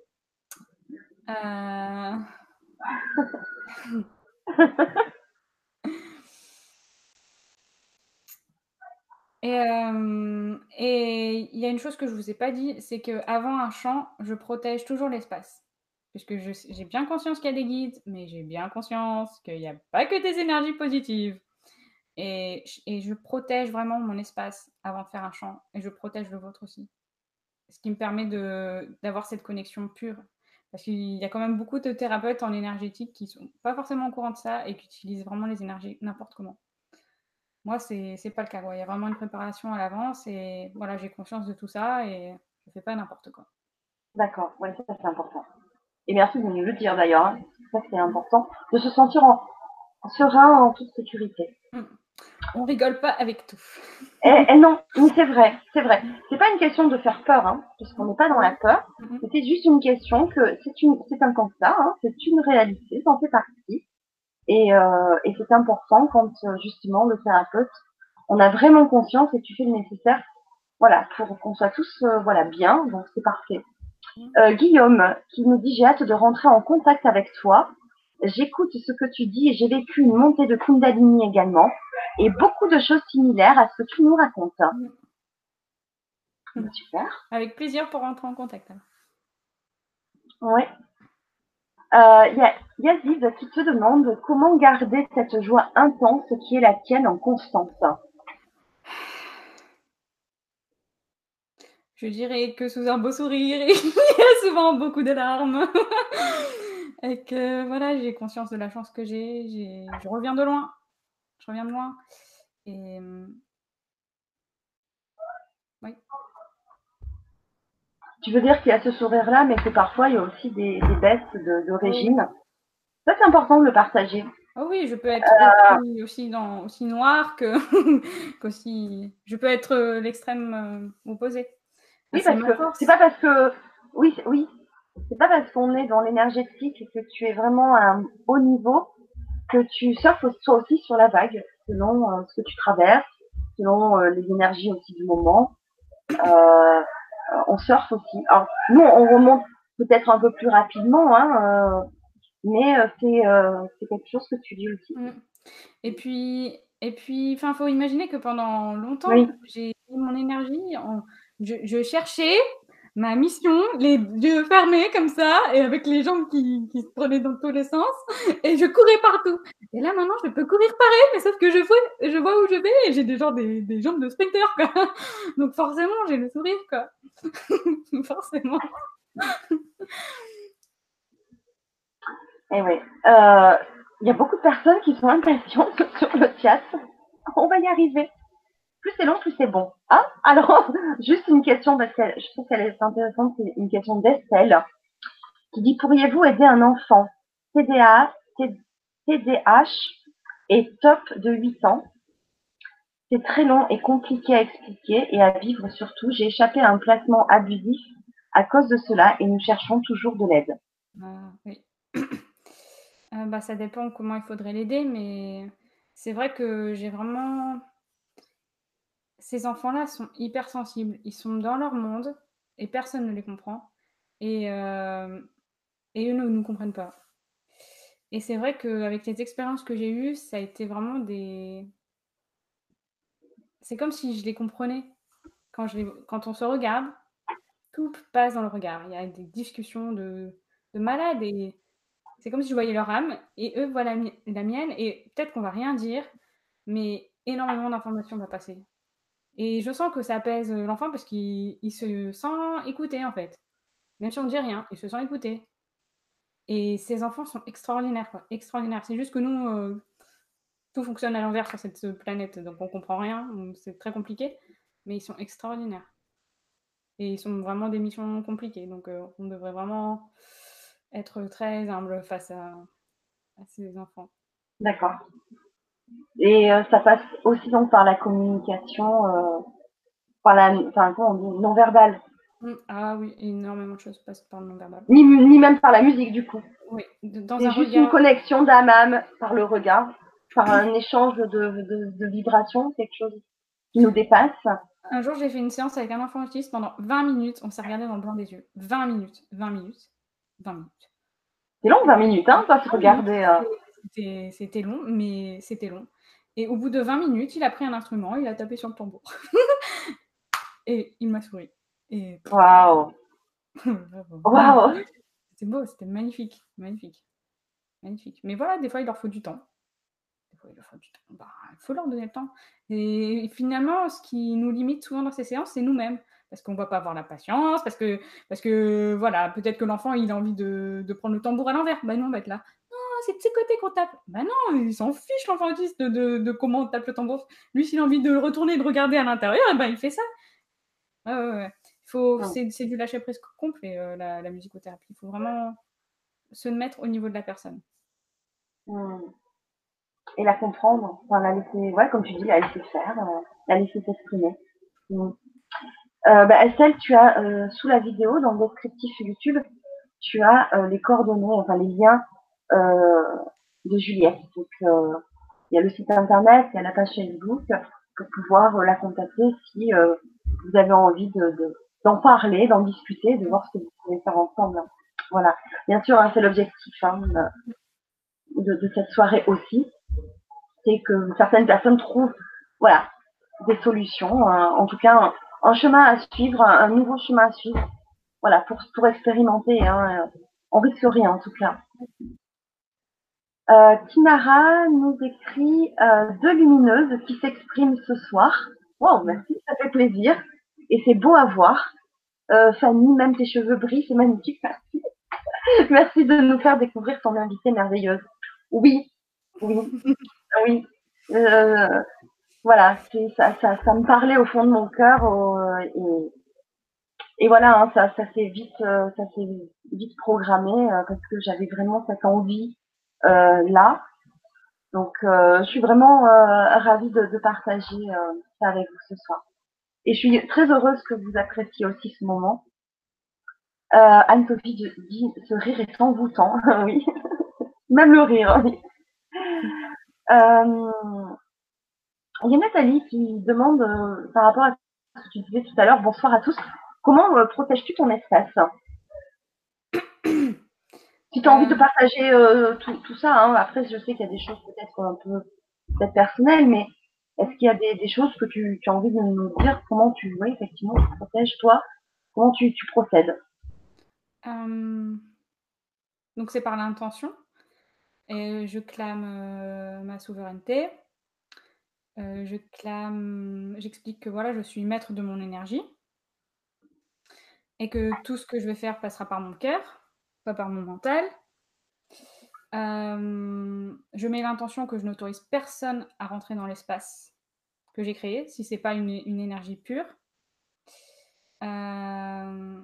Euh... Et il y a une chose que je vous ai pas dit, c'est qu'avant un chant, je protège toujours l'espace. Puisque j'ai bien conscience qu'il y a des guides, mais j'ai bien conscience qu'il n'y a pas que des énergies positives. Et, et, je protège vraiment mon espace avant de faire un chant. Et je protège le vôtre aussi. Ce qui me permet d'avoir cette connexion pure. Parce qu'il y a quand même beaucoup de thérapeutes en énergétique qui sont pas forcément au courant de ça et qui utilisent vraiment les énergies n'importe comment. Moi, c'est n'est pas le cas. Il y a vraiment une préparation à l'avance et voilà, j'ai conscience de tout ça et je ne fais pas n'importe quoi.
D'accord, ouais, ça c'est important. Et merci de nous le dire d'ailleurs. Hein. Ça c'est important de se sentir en, serein, en toute sécurité.
Mmh. On rigole pas avec tout.
et, eh, eh non, mais c'est vrai, c'est vrai. C'est pas une question de faire peur, hein, parce qu'on n'est pas dans la peur. Mmh. C'est juste une question que c'est un constat, hein, c'est une réalité, ça en fait partie. Et, euh, c'est important quand euh, justement le thérapeute, on a vraiment conscience et tu fais le nécessaire voilà, pour qu'on soit tous voilà bien, donc c'est parfait. Euh, Guillaume qui nous dit j'ai hâte de rentrer en contact avec toi. J'écoute ce que tu dis et j'ai vécu une montée de Kundalini également et beaucoup de choses similaires à ce que tu nous racontes.
Super. Avec plaisir pour rentrer en contact.
Oui. Euh, il y a Yazid qui te demande comment garder cette joie intense qui est la tienne en constance.
Je dirais que sous un beau sourire, il y a souvent beaucoup de larmes. et que voilà, j'ai conscience de la chance que j'ai. Je reviens de loin. Je reviens de loin. Et. Hum,
oui. Tu veux dire qu'il y a ce sourire-là, mais que parfois il y a aussi des, baisses de, régime. Ça, c'est important de le partager.
Oh oui, je peux être euh, aussi, dans, aussi noir que qu'aussi. Je peux être euh, l'extrême euh, opposé.
Oui, parce que c'est pas parce que oui, oui, c'est pas parce qu'on est dans l'énergétique et que tu es vraiment à un haut niveau que tu surfes toi aussi sur la vague, selon euh, ce que tu traverses, selon euh, les énergies aussi du moment. Euh, on surfe aussi. Alors nous, on remonte peut-être un peu plus rapidement, hein, mais c'est quelque chose que tu dis aussi.
Mm. Et puis et puis, enfin, faut imaginer que pendant longtemps, j'ai mis mon énergie en je, cherchais ma mission, les yeux fermés comme ça, et avec les jambes qui, se prenaient dans tous les sens, et je courais partout. Et là, maintenant, je peux courir pareil, mais sauf que je vois, je vois où je vais, et j'ai des, des, des jambes de spectre, quoi. Donc forcément, j'ai le sourire, quoi. forcément.
Et eh oui. Euh, il y a beaucoup de personnes qui sont impatientes sur le chat. On va y arriver plus c'est long, plus c'est bon. Ah, alors, juste une question, parce que je trouve qu'elle est intéressante, c'est une question d'Estelle, qui dit, pourriez-vous aider un enfant? TDA, TDH et top de 8 ans C'est très long et compliqué à expliquer et à vivre surtout. J'ai échappé à un placement abusif à cause de cela et nous cherchons toujours de l'aide.
Ah, oui. Euh, bah, ça dépend comment il faudrait l'aider, mais c'est vrai que j'ai vraiment ces enfants-là sont hyper sensibles. Ils sont dans leur monde et personne ne les comprend. Et, euh, et eux ne nous comprennent pas. Et c'est vrai qu'avec les expériences que j'ai eues, ça a été vraiment des. C'est comme si je les comprenais. Quand, on se regarde, tout passe dans le regard. Il y a des discussions de, de malades et c'est comme si je voyais leur âme et eux voient la, la mienne et peut-être qu'on va rien dire, mais énormément d'informations va passer. Et je sens que ça apaise l'enfant parce qu'il se sent écouté, en fait. Même si on ne dit rien, il se sent écouté. Et ces enfants sont extraordinaires, quoi. Extraordinaires. C'est juste que nous, euh, tout fonctionne à l'envers sur cette planète, donc on comprend rien. C'est très compliqué. Mais ils sont extraordinaires. Et ils sont vraiment des missions compliquées. Donc euh, on devrait vraiment être très humble face à ces enfants.
D'accord. Et euh, ça passe aussi donc par la communication, euh, par la, enfin, comment on dit, non-verbale.
Mmh, ah oui, énormément de choses passent par le non-verbal.
Ni, ni, même par la musique, du coup.
Oui,
dans un juste une connexion d'âme à âme par le regard, par un échange de, de, de vibrations, quelque chose qui nous dépasse.
Un jour, j'ai fait une séance avec un enfant autiste pendant 20 minutes. On s'est regardé dans le blanc des yeux. 20 minutes, 20 minutes, 20 minutes.
C'est long, 20 minutes, hein, pas se regarder. Euh.
C'était long, mais c'était long. Et au bout de 20 minutes, il a pris un instrument, il a tapé sur le tambour. et il m'a souri. Et...
Waouh Waouh
C'était beau, c'était magnifique, magnifique. Magnifique. Mais voilà, des fois, il leur faut du temps. Des fois, il leur faut du temps. Bah, il faut leur donner le temps. Et finalement, ce qui nous limite souvent dans ces séances, c'est nous-mêmes. Parce qu'on ne va pas avoir la patience, parce que, parce que voilà, peut-être que l'enfant, il a envie de, de prendre le tambour à l'envers. Ben non, on va être là c'est de ses côtés qu'on tape. Ben non, il s'en fiche l'enfant autiste de, comment on tape le tambour. Lui, s'il a envie de retourner et de regarder à l'intérieur, eh ben il fait ça. Faut, c'est, du lâcher prise complet, euh, la, la, musicothérapie. Il faut vraiment se mettre au niveau de la personne.
Hmm. Et la comprendre, enfin, la laisser, ouais, comme tu dis, la laisser faire, euh, la laisser s'exprimer. Hmm. Euh, bah, Estelle, tu as sous la vidéo, dans le descriptif YouTube, tu as les coordonnées, enfin les liens de Juliette. Donc, euh, il y a le site internet, il y a la page Facebook pour pouvoir euh, la contacter si vous avez envie de, d'en parler, d'en discuter, de voir ce que vous pouvez faire ensemble. Voilà. Bien sûr, hein, c'est l'objectif hein, de, de, cette soirée aussi, c'est que certaines personnes trouvent, voilà, des solutions, hein, en tout cas un, chemin à suivre, un, nouveau chemin à suivre, voilà, pour, pour expérimenter. Hein, on risque rien en tout cas. Euh, Tinara nous écrit euh, deux lumineuses qui s'expriment ce soir. Wow, merci, ça fait plaisir. Et c'est beau à voir. Euh, Fanny, même tes cheveux brillent, c'est magnifique, merci. merci de nous faire découvrir ton invitée merveilleuse. Oui, oui, oui. Euh, voilà, ça, ça, ça, me parlait au fond de mon cœur et, voilà, hein, ça, ça s'est vite, euh, ça vite programmé parce que j'avais vraiment cette envie là. Donc, je suis vraiment ravie de, de partager ça avec vous ce soir. Et je suis très heureuse que vous appréciez aussi ce moment. Anne-Sophie dit ce rire est envoûtant, oui. Même le rire, oui. Euh, il y a Nathalie qui demande, euh, par rapport à ce que tu disais tout à l'heure, bonsoir à tous, comment euh, protèges-tu ton espace? Si tu as envie de partager tout, ça, hein, après je sais qu'il y a des choses peut-être un peu peut personnelles, mais est-ce qu'il y a des, choses que tu, as envie de nous dire? Comment tu, oui, effectivement, tu protèges toi? Comment tu, tu procèdes?
Donc c'est par l'intention. Et je clame ma souveraineté. Euh, je clame, j'explique que voilà, je suis maître de mon énergie et que tout ce que je vais faire passera par mon cœur, pas par mon mental. Euh, je mets l'intention que je n'autorise personne à rentrer dans l'espace que j'ai créé, si c'est pas une, énergie pure. Euh,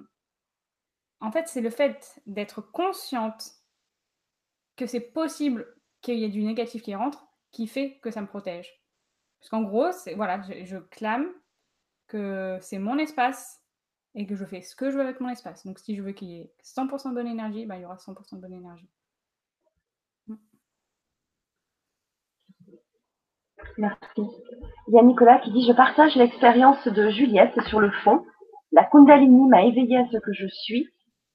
en fait, c'est le fait d'être consciente que c'est possible qu'il y ait du négatif qui rentre qui fait que ça me protège. Parce qu'en gros, voilà, je, clame que c'est mon espace et que je fais ce que je veux avec mon espace. Donc si je veux qu'il y ait 100% de bonne énergie, bah, il y aura 100% de bonne énergie.
Mm. Merci. Il y a Nicolas qui dit Je partage l'expérience de Juliette sur le fond. La Kundalini m'a éveillé à ce que je suis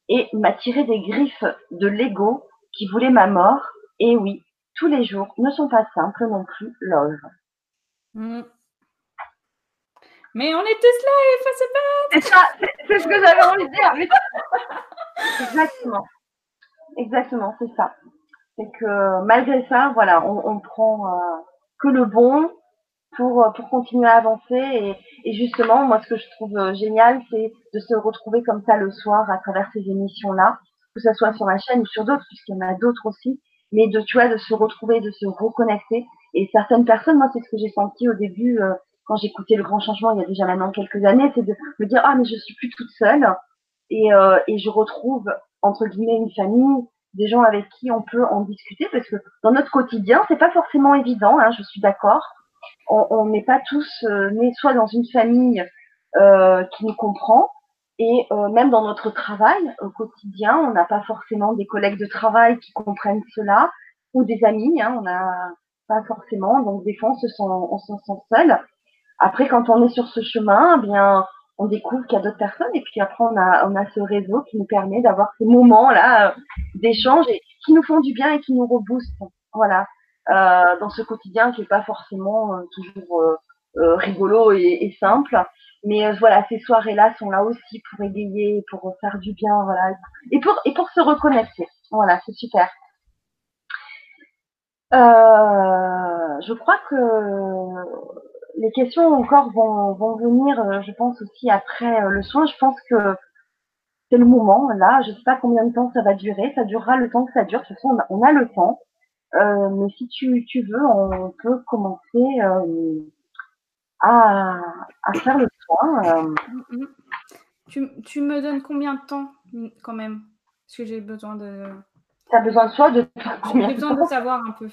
et m'a tiré des griffes de l'ego qui voulait ma mort. Et oui, tous les jours ne sont pas simples non plus, Love. Mm.
Mais on est tous là, faut se battre.
C'est ça, c'est ce que j'avais envie de dire. Exactement. Exactement, c'est ça. C'est que malgré ça, voilà, on, on prend euh, que le bon pour, pour continuer à avancer. Et, et, justement, moi, ce que je trouve euh, génial, c'est de se retrouver comme ça le soir à travers ces émissions-là, que ce soit sur ma chaîne ou sur d'autres, puisqu'il y en a d'autres aussi, mais de, tu vois, de se retrouver, de se reconnecter et certaines personnes, moi, c'est ce que j'ai senti au début euh, quand j'écoutais le grand changement il y a déjà maintenant quelques années, c'est de me dire ah mais je suis plus toute seule et, euh, et je retrouve entre guillemets une famille, des gens avec qui on peut en discuter parce que dans notre quotidien c'est pas forcément évident, hein, je suis d'accord. On n'est pas tous euh, nés soit dans une famille euh, qui nous comprend et euh, même dans notre travail au quotidien, on n'a pas forcément des collègues de travail qui comprennent cela ou des amis. Hein, on a pas forcément. Donc des fois, on se sent, on se sent seul. Après, quand on est sur ce chemin, eh bien, on découvre qu'il y a d'autres personnes. Et puis après, on a, on a ce réseau qui nous permet d'avoir ces moments-là euh, d'échange et qui nous font du bien et qui nous reboostent. Voilà. Euh, dans ce quotidien qui est pas forcément euh, toujours euh, rigolo et, et, simple. Mais voilà, ces soirées-là sont là aussi pour égayer, pour faire du bien, voilà, et pour et pour se reconnecter. Voilà, c'est super. Euh, je crois que les questions encore vont, vont venir, euh, je pense aussi après euh, le soin. Je pense que c'est le moment. Là, je ne sais pas combien de temps ça va durer. Ça durera le temps que ça dure. De toute façon, on a, le temps. Euh, mais si tu, tu, veux, on peut commencer euh, à, à, faire le soin. Euh.
Tu, tu, me donnes combien de temps quand même? Parce que j'ai besoin de.
Tu as besoin de soi de
J'ai besoin de savoir un peu.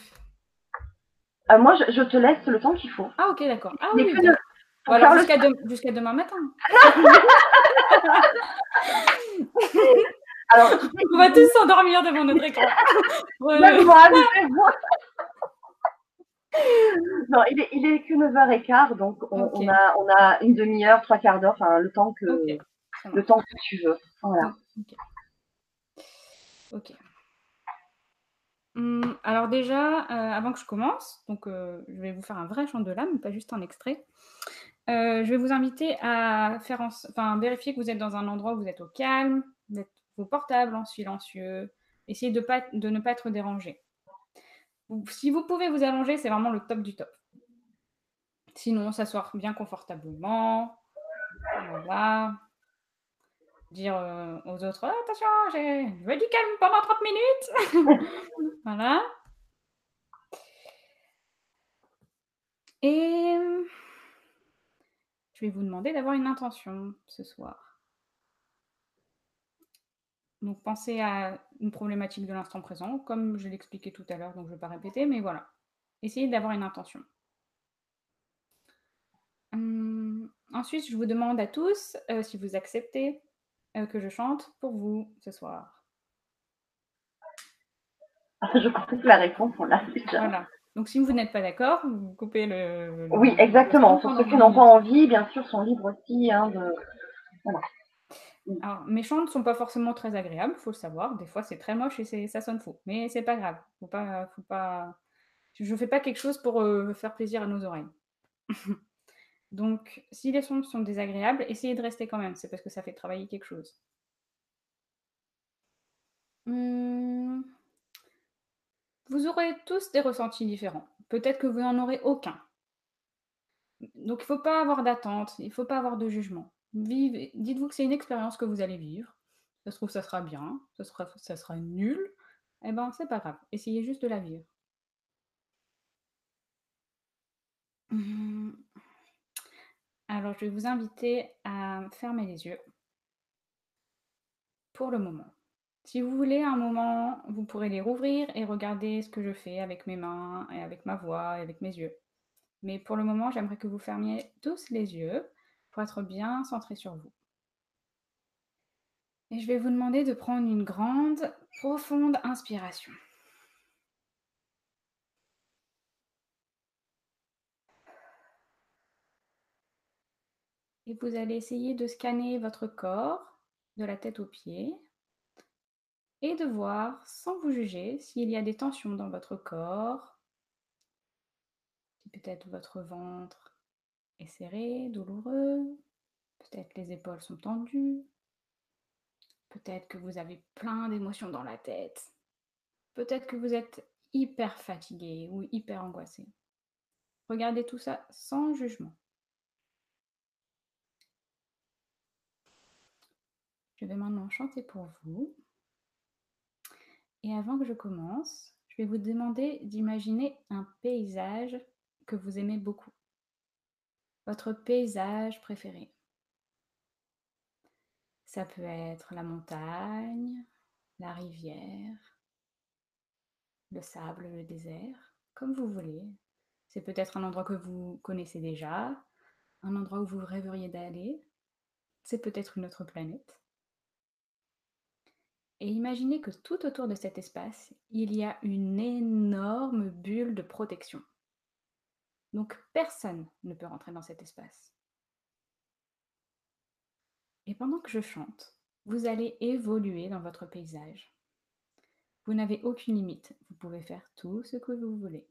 Euh, moi, je, je, te laisse le temps qu'il faut.
Ah, ok, d'accord. Ah, oui, jusqu'à de, demain matin. Alors, On va tous s'endormir devant notre écran.
non, il est, il est que 9h15, donc on, on, a, on a une demi-heure, trois quarts d'heure, enfin le temps que le temps que tu veux. Voilà.
Ok. Ok. Hum, alors déjà, euh, avant que je commence, donc euh, je vais vous faire un vrai chant de l'âme, pas juste un extrait. Euh, je vais vous inviter à faire, vérifier que vous êtes dans un endroit où vous êtes au calme, vous êtes vos portables en silencieux, essayez de ne pas être dérangé. Si vous pouvez vous allonger, c'est vraiment le top du top. Sinon, s'asseoir bien confortablement. Voilà. Dire euh, aux autres attention, je veux du calme pendant 30 minutes. voilà. Et je vais vous demander d'avoir une intention ce soir. Donc pensez à une problématique de l'instant présent, comme je l'expliquais tout à l'heure, donc je ne vais pas répéter, mais voilà. Essayez d'avoir une intention. Hum, ensuite, je vous demande à tous euh, si vous acceptez euh, que je chante pour vous ce soir.
Je coupe la réponse, on l'a déjà.
Voilà. Donc si vous n'êtes pas d'accord, vous coupez le.
oui, exactement. Pour ceux qui n'ont pas envie, bien sûr, sont libres aussi hein, de. Voilà.
Alors, mes chants ne sont pas forcément très agréables, il faut le savoir. Des fois, c'est très moche et ça sonne faux. Mais c'est pas grave. Faut pas, faut pas... Je ne fais pas quelque chose pour euh, faire plaisir à nos oreilles. Donc, si les sons sont désagréables, essayez de rester quand même. C'est parce que ça fait travailler quelque chose. Hum, vous aurez tous des ressentis différents. Peut-être que vous n'en aurez aucun. Donc, il ne faut pas avoir d'attente, il ne faut pas avoir de jugement. Dites-vous que c'est une expérience que vous allez vivre. Ça se trouve, ça sera bien, ça sera, ça sera nul. Eh ben, c'est pas grave. Essayez juste de la vivre. Hum. Alors, je vais vous inviter à fermer les yeux pour le moment. Si vous voulez un moment, vous pourrez les rouvrir et regarder ce que je fais avec mes mains et avec ma voix et avec mes yeux. Mais pour le moment, j'aimerais que vous fermiez tous les yeux pour être bien centré sur vous. Et je vais vous demander de prendre une grande, profonde inspiration. Et vous allez essayer de scanner votre corps de la tête aux pieds et de voir, sans vous juger, s'il y a des tensions dans votre corps, peut-être votre ventre est serré, douloureux, peut-être les épaules sont tendues, peut-être que vous avez plein d'émotions dans la tête, peut-être que vous êtes hyper fatigué ou hyper angoissé. Regardez tout ça sans jugement. Je vais maintenant chanter pour vous. Et avant que je commence, je vais vous demander d'imaginer un paysage que vous aimez beaucoup. Votre paysage préféré. Ça peut être la montagne, la rivière, le sable, le désert, comme vous voulez. C'est peut-être un endroit que vous connaissez déjà, un endroit où vous rêveriez d'aller. C'est peut-être une autre planète. Et imaginez que tout autour de cet espace, il y a une énorme bulle de protection. Donc personne ne peut rentrer dans cet espace. Et pendant que je chante, vous allez évoluer dans votre paysage. Vous n'avez aucune limite, vous pouvez faire tout ce que vous voulez.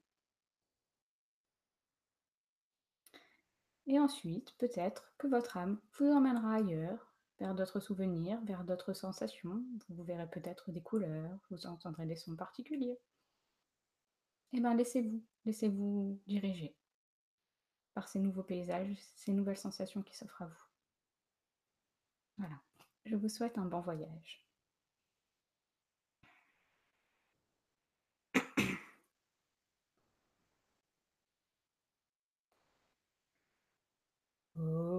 Et ensuite, peut-être que votre âme vous emmènera ailleurs, vers d'autres souvenirs, vers d'autres sensations. Vous verrez peut-être des couleurs, vous entendrez des sons particuliers. Eh bien, laissez-vous, laissez-vous diriger par ces nouveaux paysages, ces nouvelles sensations qui s'offrent à vous. Voilà, je vous souhaite un bon voyage. Oh.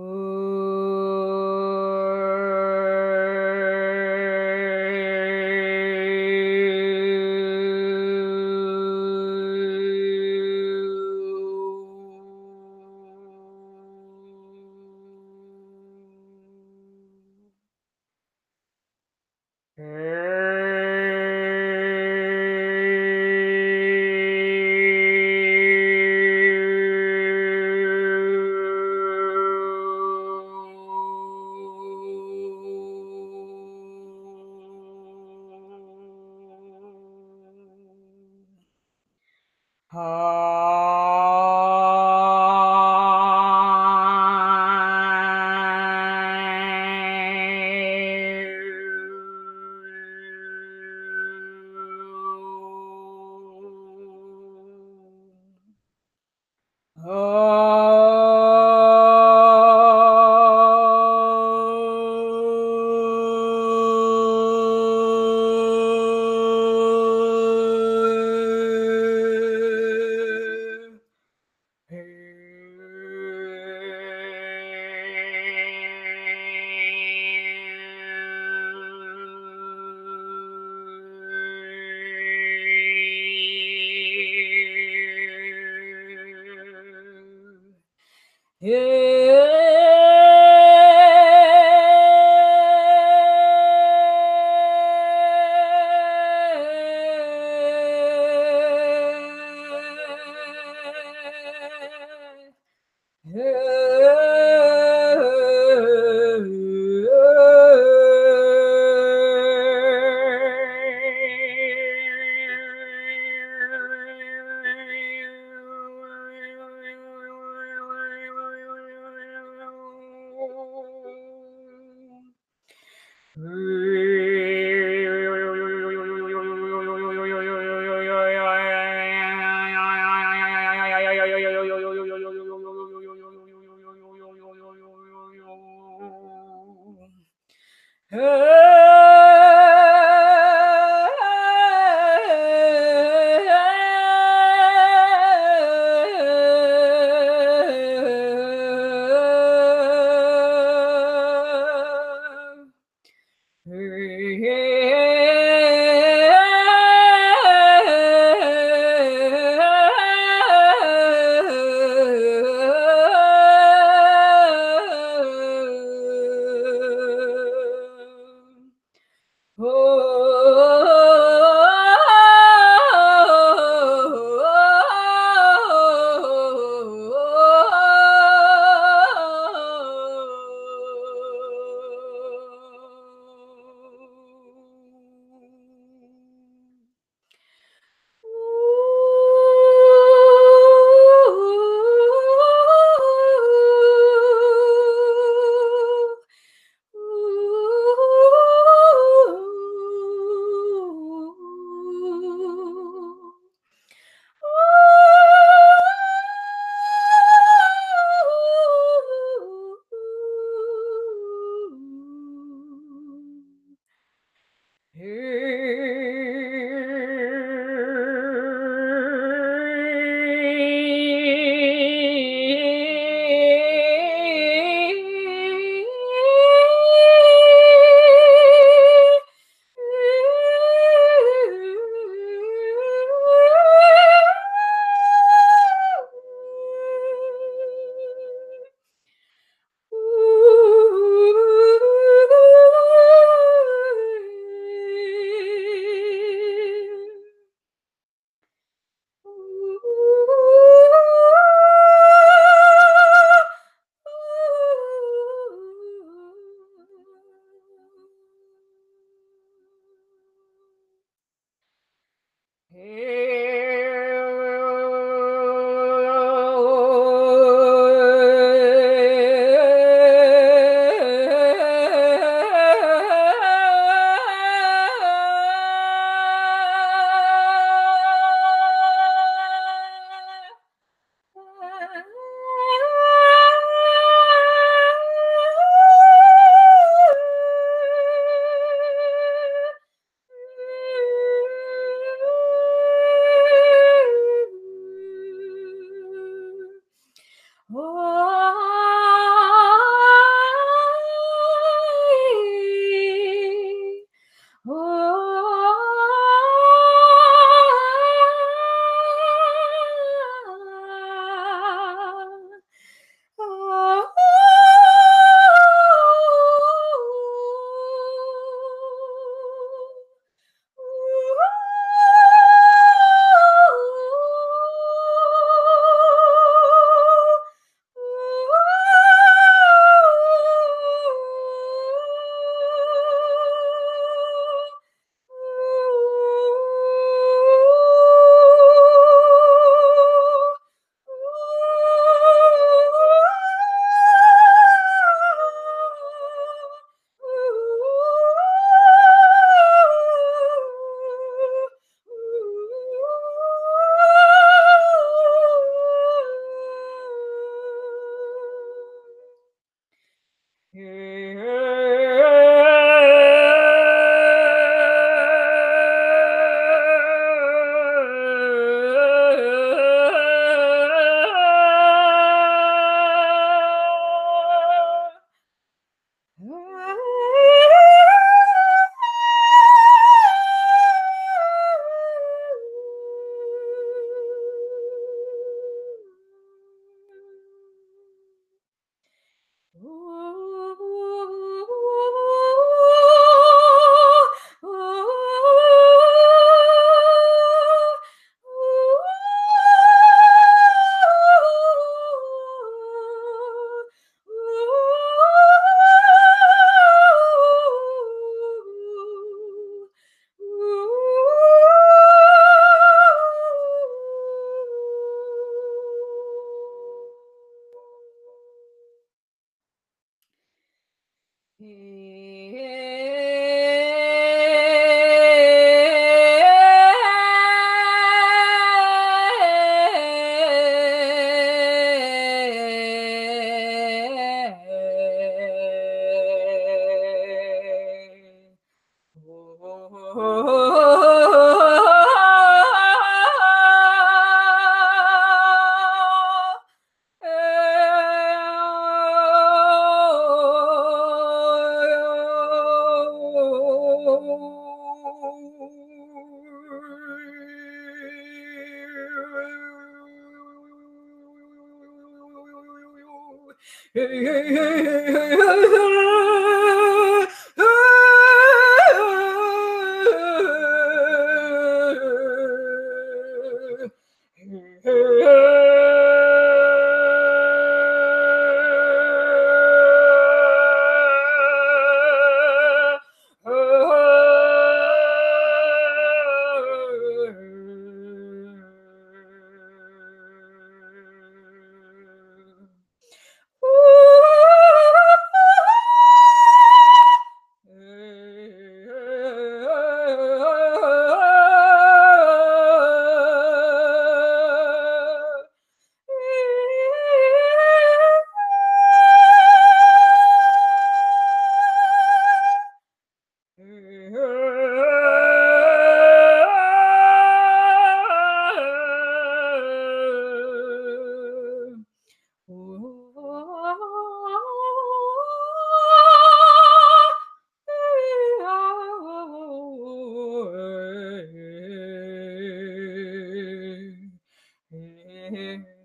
Mm-hmm.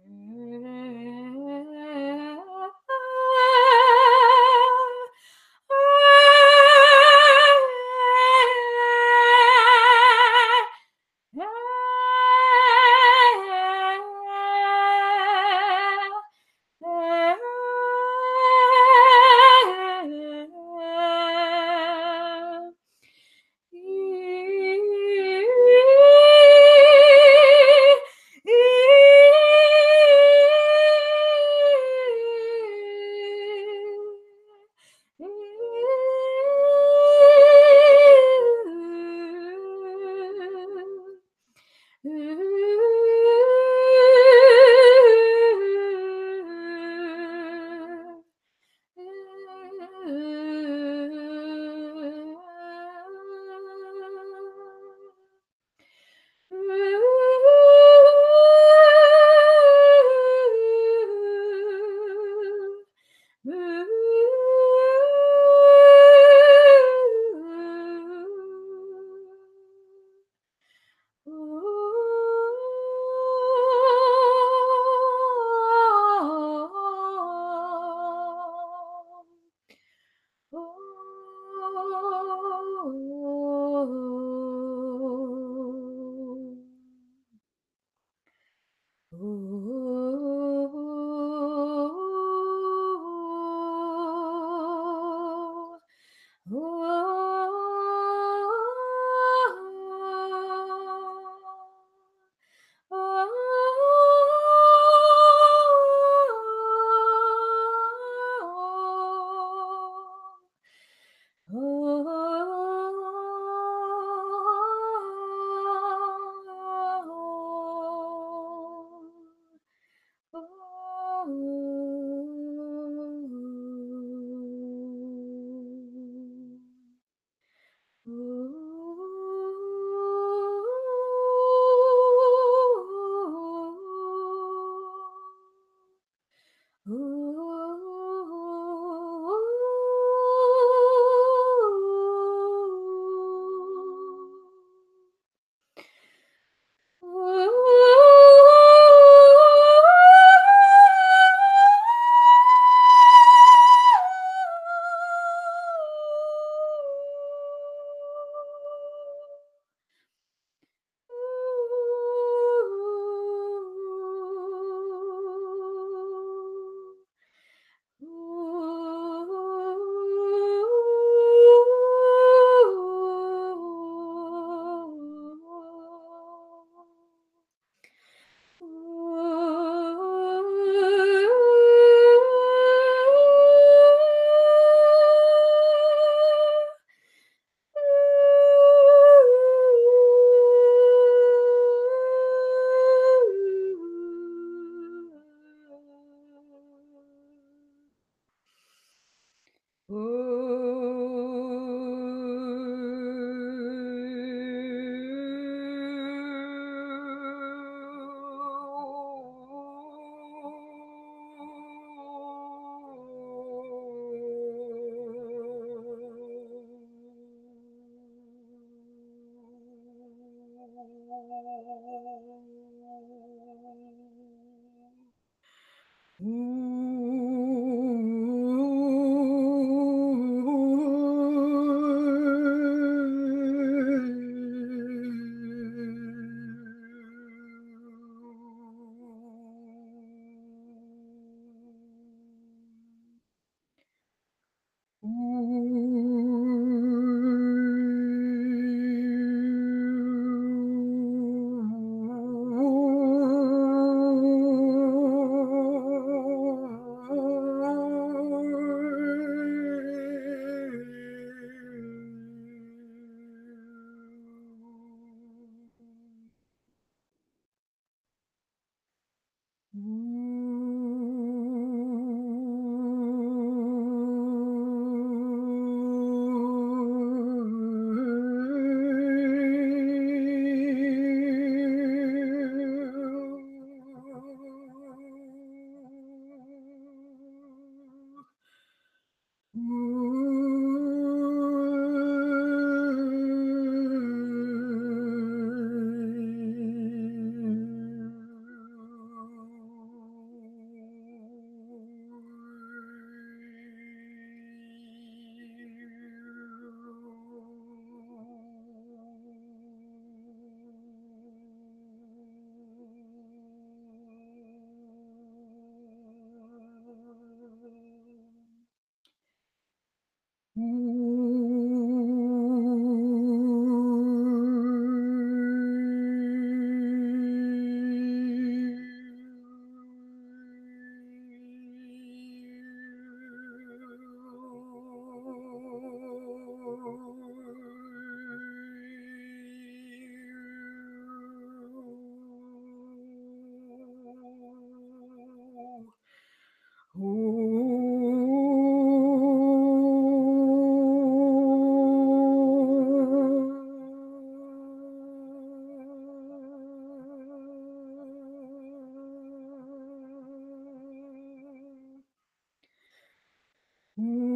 Hmm.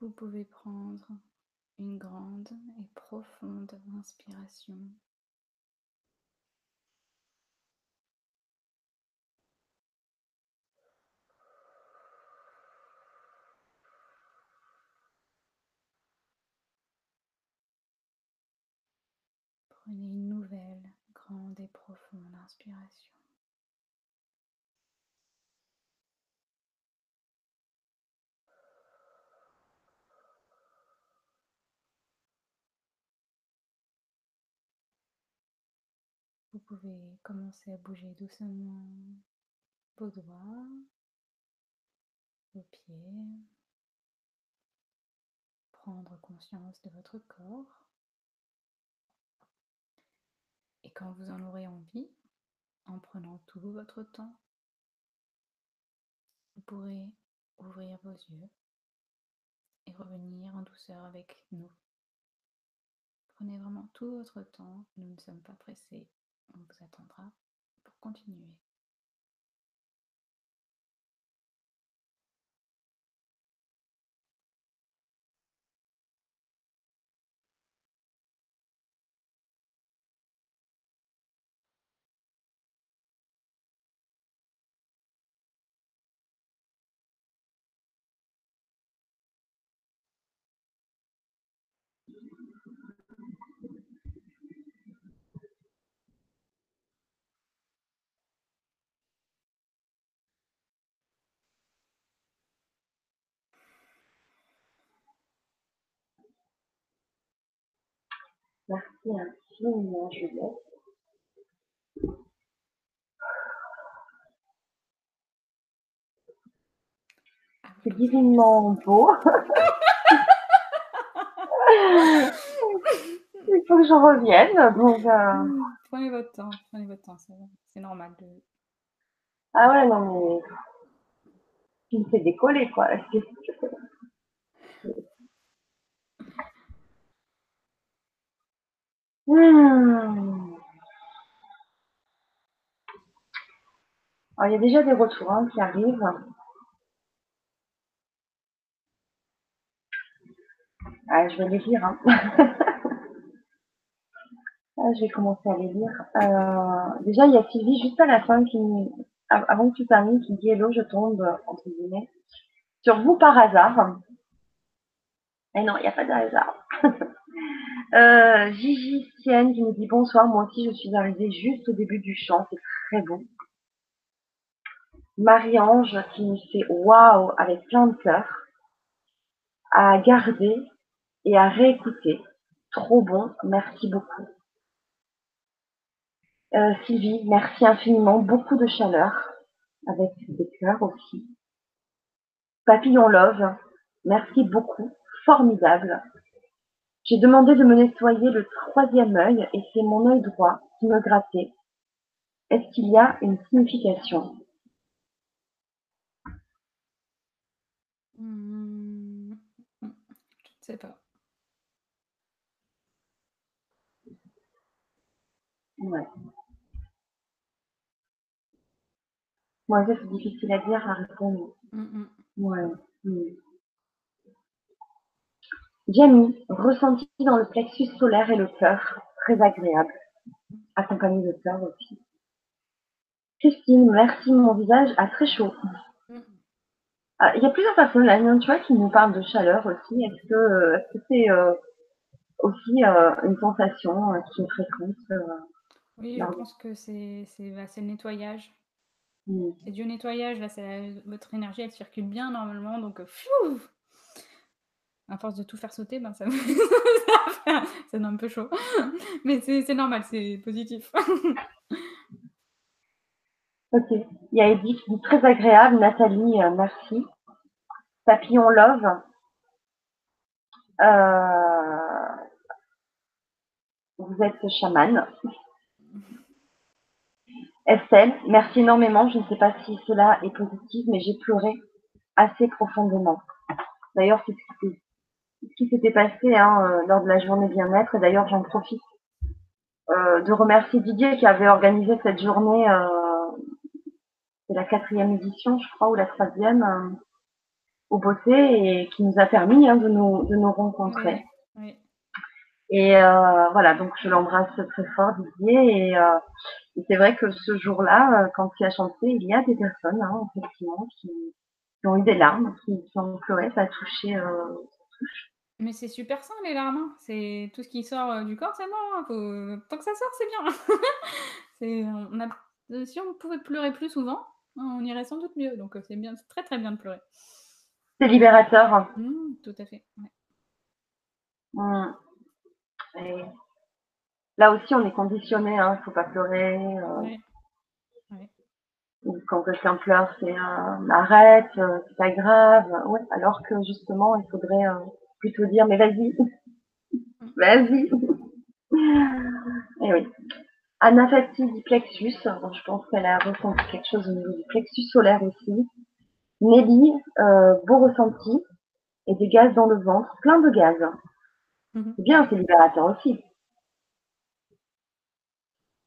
Vous pouvez prendre une grande et profonde inspiration. Prenez une nouvelle grande et profonde inspiration. Commencer à bouger doucement vos doigts, vos pieds, prendre conscience de votre corps. Et quand vous en aurez envie, en prenant tout votre temps, vous pourrez ouvrir vos yeux et revenir en douceur avec nous. Prenez vraiment tout votre temps, nous ne sommes pas pressés, on vous attendra pour continuer.
Merci infiniment, Juliette. C'est divinement beau. Il faut que je revienne. Donc, euh,
Prenez votre temps, prenez votre temps, c'est normal. De...
Ah ouais, non, mais. Tu me fais décoller, quoi. Hmm. Il y a déjà des retours hein, qui arrivent. Ah, je vais les lire. Hein. Ah, je vais commencer à les lire. Euh, déjà, il y a Sylvie juste à la fin qui, av- avant que tu termines, qui dit Hello, je tombe, entre guillemets, sur vous par hasard. Mais non, il n'y a pas de hasard. euh, Gigi Sienne qui nous dit bonsoir, moi aussi je suis arrivée juste au début du chant, c'est très beau. Marie-Ange qui nous fait waouh avec plein de cœur, à garder et à réécouter. Trop bon, merci beaucoup. Euh, Sylvie, merci infiniment, beaucoup de chaleur, avec des cœurs aussi. Papillon Love, merci beaucoup, formidable. J'ai demandé de me nettoyer le troisième œil et c'est mon œil droit qui me grattait. Est-ce qu'il y a une signification?
Hmm, Je ne sais pas.
Ouais. Moi, ça, c'est difficile à dire, à répondre.
Hmm, hmm.
Ouais. Jamie, ressenti dans le plexus solaire et le cœur, très agréable, accompagné de cœur aussi. Christine, merci, mon visage a très chaud.
Mm.
Ah, Il y a plusieurs personnes là, tu vois, qui nous parlent de chaleur aussi. Est-ce que euh, c'est euh, aussi euh, une sensation qui est fréquente
Oui, je pense que c'est bah, le nettoyage.
mm.
C'est du nettoyage, là, la- votre énergie, elle circule bien normalement, donc pfiou à force de tout faire sauter, ben ça, ça donne un peu chaud. Mais c'est normal, c'est positif.
Ok. Il y a Edith très agréable. Nathalie, euh, merci. Papillon Love. Euh, vous êtes chamane. Estelle, merci énormément. Je ne sais pas si cela est positif, mais j'ai pleuré assez profondément. D'ailleurs, c'est ce qui s'était passé hein, euh, lors de la journée bien-être. Et d'ailleurs, j'en profite euh, de remercier Didier qui avait organisé cette journée. Euh, c'est la quatrième édition, je crois, ou la troisième, euh, au Bossé, et qui nous a permis hein, de, nous, de nous rencontrer.
Oui, oui.
Et euh, voilà, donc je l'embrasse très fort, Didier. Et, euh, et c'est vrai que ce jour-là, euh, quand il a chanté, il y a des personnes, hein, effectivement, qui, qui ont eu des larmes, qui, qui ont pleuré, ça a touché, euh, touche.
Mais c'est super sain les larmes, hein. C'est tout ce qui sort, heu, du corps, c'est bon, hein, faut tant que ça sort, c'est bien. C'est on a heu, si on pouvait pleurer plus souvent, on irait sans doute mieux, donc heu, c'est bien, c'est très, très bien de pleurer.
C'est libérateur.
Mmh, tout à fait, ouais.
Mmh. Et là aussi, on est conditionné, hein, faut pas pleurer,
Ouais.
Ou quand quelqu'un pleure, c'est heu, arrête, heu, c'est pas grave, ouais, alors que justement, il faudrait, plutôt dire: «Mais vas-y, vas-y!» et oui. Anafati dit plexus, je pense qu'elle a ressenti quelque chose au niveau du plexus solaire aussi. Nelly, heu, beau ressenti et des gaz dans le ventre, plein de gaz.
Mh.
C'est bien, c'est libérateur aussi.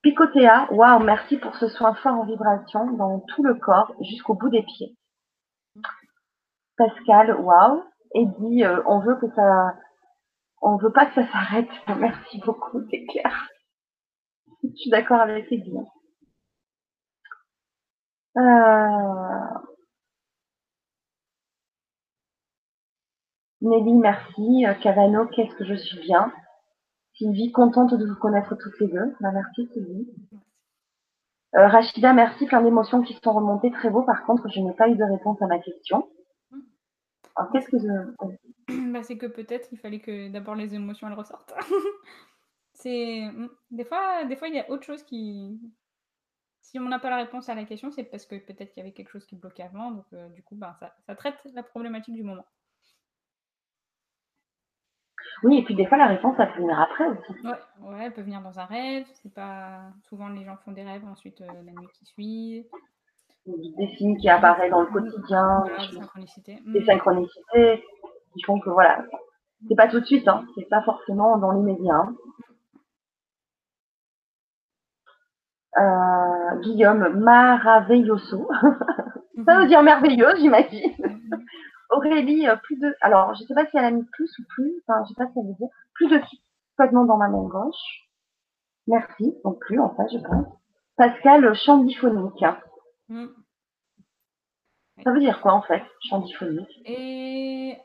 Picotea, waouh, merci pour ce soin fort en vibration dans tout le corps jusqu'au bout des pieds. Pascal, waouh, et dit euh, on veut que ça, on veut pas que ça s'arrête. Merci beaucoup, c'est clair. Je suis d'accord avec Eddie. Euh... Nelly, merci. Euh, Cavano, qu'est-ce que je suis bien? Sylvie, contente de vous connaître toutes les deux. Bah, merci Sylvie. Euh, Rachida, merci, plein d'émotions qui sont remontées, très beau. Par contre, je n'ai pas eu de réponse à ma question. Alors, qu'est-ce que je...
Bah, c'est que peut-être il fallait que d'abord les émotions elles ressortent. c'est mmh, des fois, des fois il y a autre chose qui. Si on n'a pas la réponse à la question, c'est parce que peut-être qu'il y avait quelque chose qui bloquait avant, donc euh, du coup, bah, ça, ça traite la problématique du moment.
Oui, et puis des fois la réponse elle peut venir après aussi.
Ouais, ouais, elle peut venir dans un rêve. C'est pas souvent les gens font des rêves ensuite euh, la nuit qui suit.
Des signes qui apparaissent dans le quotidien, des,
synchronicités. Mm.
synchronicités qui font que voilà, c'est pas tout de suite, hein, c'est pas forcément dans l'immédiat. hein. Euh, Guillaume Maravilloso, ça veut dire merveilleux, j'imagine.
Mm.
Aurélie, euh, plus de. Alors, je sais pas si elle a mis plus ou plus, enfin, je sais pas si elle veut dire. Plus de picotements dans ma main gauche. Merci, donc plus en fait, je pense. Pascal, chant
Mm.
Ça veut dire quoi en fait, chant diphonique
Et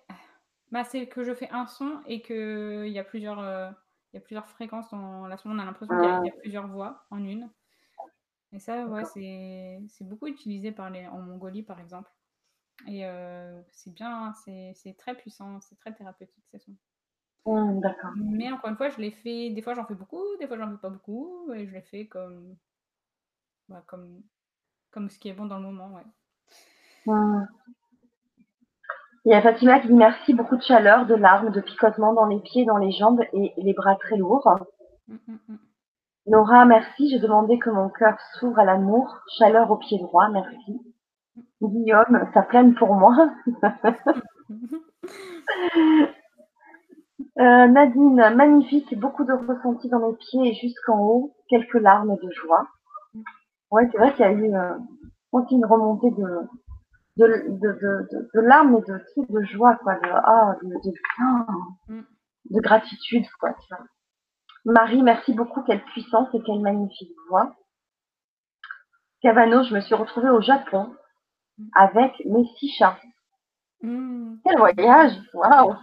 bah, c'est que je fais un son et qu'il y a plusieurs. euh, il y a plusieurs fréquences dans la son, on a l'impression qu'il y a- il y, a plusieurs voix en une. Et ça, ouais, c'est beaucoup utilisé par les, en Mongolie, par exemple. Et euh, c'est bien, c'est c'est très puissant, c'est très thérapeutique, ces sons.
D'accord.
Mais encore une fois, je l'ai fait, des fois j'en fais beaucoup, des fois j'en fais pas beaucoup, et je l'ai fait comme, bah, comme, comme ce qui est bon dans le moment, ouais.
Il y a Fatima qui dit merci, beaucoup de chaleur, de larmes, de picotements dans les pieds, dans les jambes et les bras très lourds.
Mm, mm, mm.
Nora, merci, j'ai demandé que mon cœur s'ouvre à l'amour, chaleur au pied droit, merci. Guillaume, ça plane pour moi. Euh, Nadine, magnifique, beaucoup de ressenti dans mes pieds et jusqu'en haut, quelques larmes de joie. Ouais, c'est vrai qu'il y a eu euh, aussi une remontée de, de, de, de, larmes et de, de joie, quoi, de, ah, de, de,
Mm.
de gratitude, quoi, tu vois. Marie, merci beaucoup, quelle puissance et quelle magnifique voix. Cavano, je me suis retrouvée au Japon avec mes six chats.
Mm.
Quel voyage Waouh.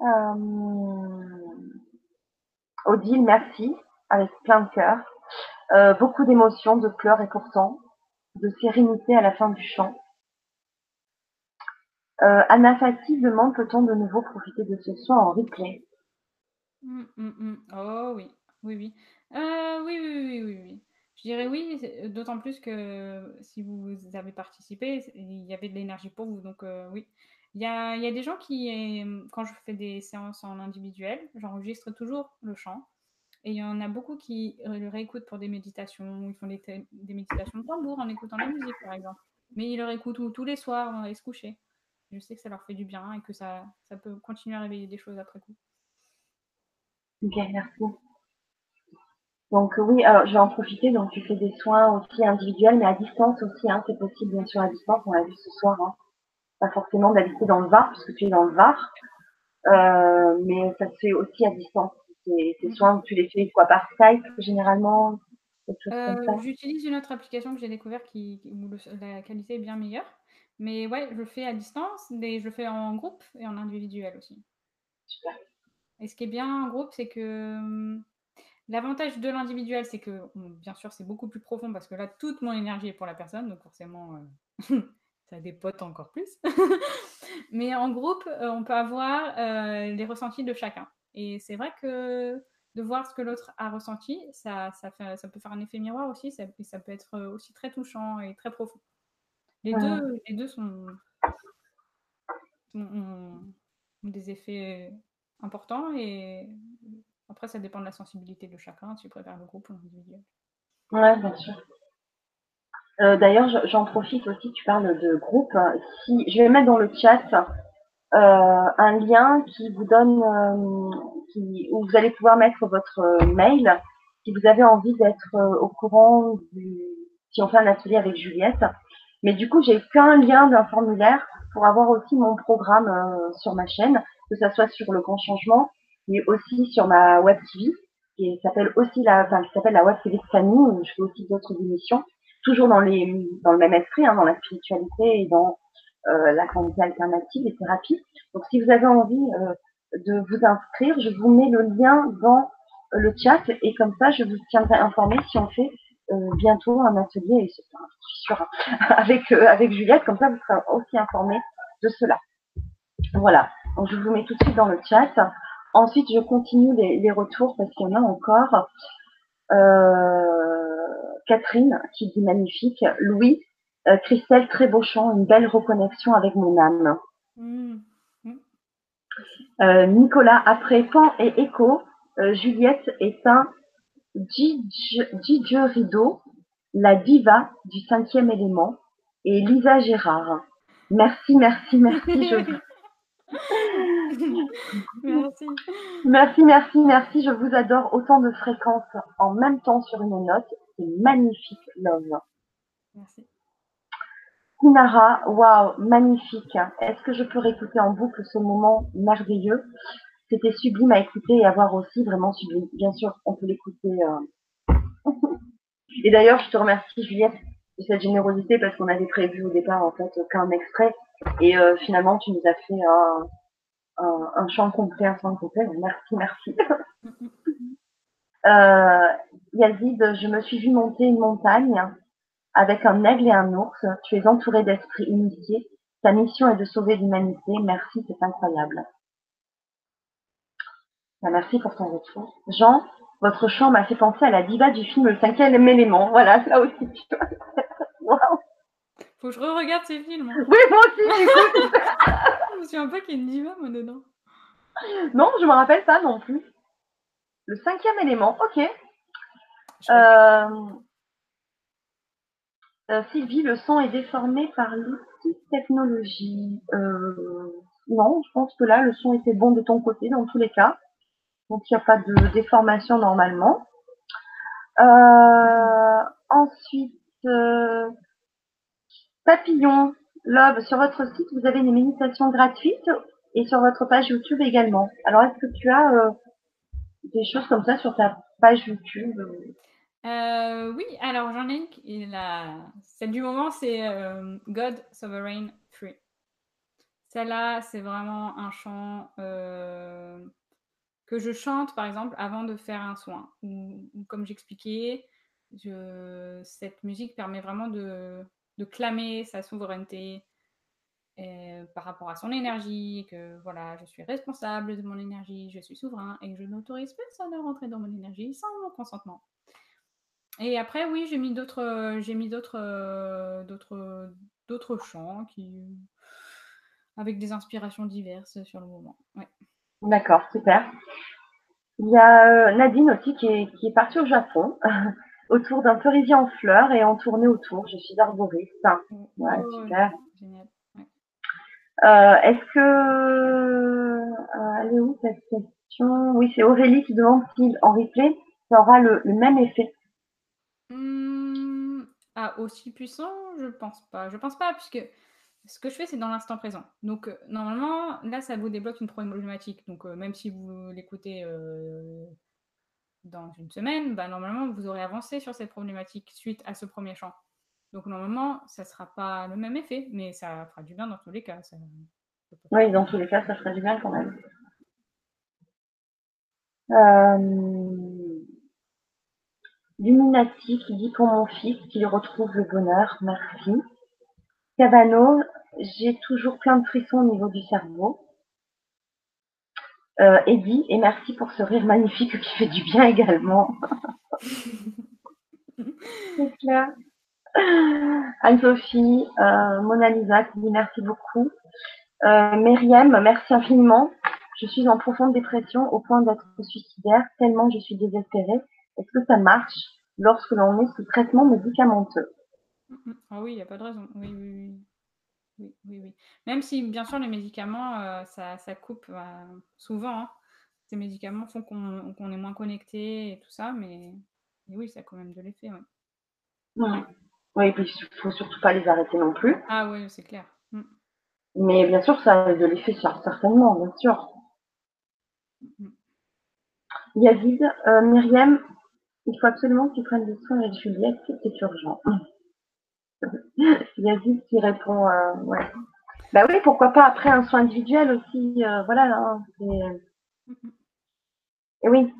Euh, Odile, merci, avec plein de cœur. Euh, beaucoup d'émotions, de pleurs et pourtant de sérénité à la fin du chant. Euh, Anna Fati demande peut-on de nouveau profiter de ce soin en replay?
Mm, mm, mm. Oh oui, oui, oui. Euh, oui, oui, oui, oui, oui. Je dirais oui, d'autant plus que si vous avez participé, il y avait de l'énergie pour vous, donc euh, oui. Il y a, des gens qui, euh, quand je fais des séances en individuel, j'enregistre toujours le chant. Et il y en a beaucoup qui euh, le réécoutent pour des méditations, ils font des, méditations de tambour en écoutant la musique, par exemple. Mais ils le réécoutent tous- les soirs avant d'aller se coucher. Je sais que ça leur fait du bien et que ça, ça peut continuer à réveiller des choses après coup.
Ok, merci. Donc euh, oui, alors je vais en profiter. Donc tu fais des soins aussi individuels, mais à distance aussi. Hein, c'est possible bien sûr à distance. On l'a vu ce soir. Hein. Pas forcément d'habiter dans le Var, puisque tu es dans le Var, Euh, mais ça se fait aussi à distance. Ces, ces soins, tu les fais quoi par Skype généralement,
Euh. J'utilise une autre application que j'ai découvert qui, où le- la qualité est bien meilleure. Mais ouais, je le fais à distance, mais je le fais en groupe et en individuel aussi.
Super.
Et ce qui est bien en groupe, c'est que hum, l'avantage de l'individuel, c'est que bien sûr, c'est beaucoup plus profond parce que là, toute mon énergie est pour la personne, donc forcément, euh, ça dépote encore plus. mais en groupe, euh, on peut avoir euh, les ressentis de chacun. Et c'est vrai que de voir ce que l'autre a ressenti, ça, ça, fait, ça peut faire un effet miroir aussi, ça, et ça peut être aussi très touchant et très profond. Les, deux, les deux sont, ont, des effets importants et après, ça dépend de la sensibilité de chacun, tu préfères le groupe ou l'individuel.
Oui, bien sûr. Euh, d'ailleurs, j'en profite aussi, tu parles de groupe. Si, je vais mettre dans le chat un lien qui vous donne, euh, où vous allez pouvoir mettre votre mail si vous avez envie d'être au courant du, si on fait un atelier avec Juliette. Mais du coup, j'ai qu'un lien d'un formulaire pour avoir aussi mon programme sur ma chaîne, que ça soit sur le grand changement, mais aussi sur ma web TV, qui s'appelle aussi la, enfin, qui s'appelle la web TV de famille, où je fais aussi d'autres émissions, toujours dans les, dans le même esprit, hein, dans la spiritualité et dans euh, la santé alternative, les thérapies. Donc, si vous avez envie euh, de vous inscrire, je vous mets le lien dans le chat et comme ça, je vous tiendrai informé si on fait euh, bientôt un atelier, suis sûre, avec, euh, avec Juliette, comme ça, vous serez aussi informé de cela. Voilà. Donc, je vous mets tout de suite dans le chat. Ensuite, je continue les, les retours parce qu'il y en a encore. Euh, Catherine qui dit magnifique. Louis, euh, Christelle, très beau chant, une belle reconnexion avec mon âme. Mmh. Mmh. Euh, Nicolas, après Pan et Echo, Juliette est un rideau, la diva du cinquième élément, et Lisa Gérard. Merci, merci, merci. Je...
merci.
Merci, merci, merci. Je vous adore. Autant de fréquences en même temps sur une note. C'est magnifique, love.
Merci.
Inara, waouh, magnifique. Est-ce que je peux réécouter en boucle ce moment merveilleux? C'était sublime à écouter et à voir aussi, vraiment sublime. Bien sûr, on peut l'écouter. Euh. et d'ailleurs, je te remercie, Juliette, de cette générosité parce qu'on avait prévu au départ en fait qu'un extrait et euh, finalement tu nous as fait un, un, un chant complet, un chant complet. Merci, merci. euh, Yazid, je me suis vu monter une montagne avec un aigle et un ours. Tu es entouré d'esprits initiés. Ta mission est de sauver l'humanité. Merci, c'est incroyable. Ben, merci pour ton retour. Jean, votre chant m'a fait penser à la diva du film Le cinquième élément. Voilà, ça aussi.
wow. Faut que je re-regarde ces films. Hein.
Oui, moi aussi,
je me souviens pas qu'il y a une diva, moi, dedans.
Non, je me rappelle pas non plus. Le cinquième élément, ok. Euh... Euh, Sylvie, le son est déformé par l'outil technologie. Euh, non, je pense que là, le son était bon de ton côté dans tous les cas. Donc, il n'y a pas de déformation normalement. Euh, ensuite, Papillon, Love, sur votre site, vous avez des méditations gratuites et sur votre page YouTube également. Alors, est-ce que tu as des choses comme ça sur ta page YouTube
euh, Oui, alors j'en ai. Celle du moment, c'est euh, God Sovereign Free. Celle-là, c'est vraiment un chant que je chante, par exemple, avant de faire un soin. Ou, comme j'expliquais, cette musique permet vraiment de clamer sa souveraineté euh, par rapport à son énergie, que voilà, je suis responsable de mon énergie, je suis souverain et je n'autorise personne à rentrer dans mon énergie sans mon consentement. Et après, oui, j'ai mis d'autres, j'ai mis d'autres, euh, d'autres, d'autres chants qui, avec des inspirations diverses sur le moment. Ouais.
D'accord, super. Il y a euh, Nadine aussi qui est, qui est partie au Japon. autour d'un cerisier en fleurs et en tournée autour. Je suis arboriste. Ouais, oh, super. Génial. Euh, Est-ce que... Euh, elle est où cette question? Oui, c'est Aurélie qui demande si en replay, ça aura le, le même effet.
Mmh, ah, aussi puissant, je pense pas. Je pense pas, puisque ce que je fais, c'est dans l'instant présent. Donc, euh, normalement, là, ça vous débloque une problématique. Donc, euh, même si vous l'écoutez euh, dans une semaine, bah, normalement, vous aurez avancé sur cette problématique suite à ce premier champ. Donc normalement, ça ne sera pas le même effet, mais ça fera du bien dans tous les cas.
Oui, dans tous les cas, ça fera du bien quand même. Luminati qui dit pour mon fils qu'il retrouve le bonheur, merci. Cabano, j'ai toujours plein de frissons au niveau du cerveau. Euh, Eddie, et merci pour ce rire magnifique qui fait du bien également. C'est clair. Anne-Sophie, euh, Mona Lisa qui dit merci beaucoup. Euh, Myriam, merci infiniment. Je suis en profonde dépression au point d'être suicidaire, tellement je suis désespérée. Est-ce que ça marche lorsque l'on est sous traitement médicamenteux?
Ah oui, il n'y a pas de raison. Oui, oui, oui. oui, oui, Même si, bien sûr, les médicaments, euh, ça, ça, coupe euh, souvent. Hein. Ces médicaments font qu'on est moins connecté et tout ça, mais, oui, ça a quand même de l'effet.
Oui. oui, et puis il ne faut surtout pas les arrêter non plus.
Ah oui, c'est clair. Mm.
Mais bien sûr, ça a de l'effet, certainement, bien sûr. Mm. Yazid, euh, Myriam, il faut absolument que tu prennes des soins avec Juliette, c'est urgent. Yazid qui répond, euh, ouais. Bah oui, pourquoi pas après un soin individuel aussi, euh, voilà. Hein, Et oui.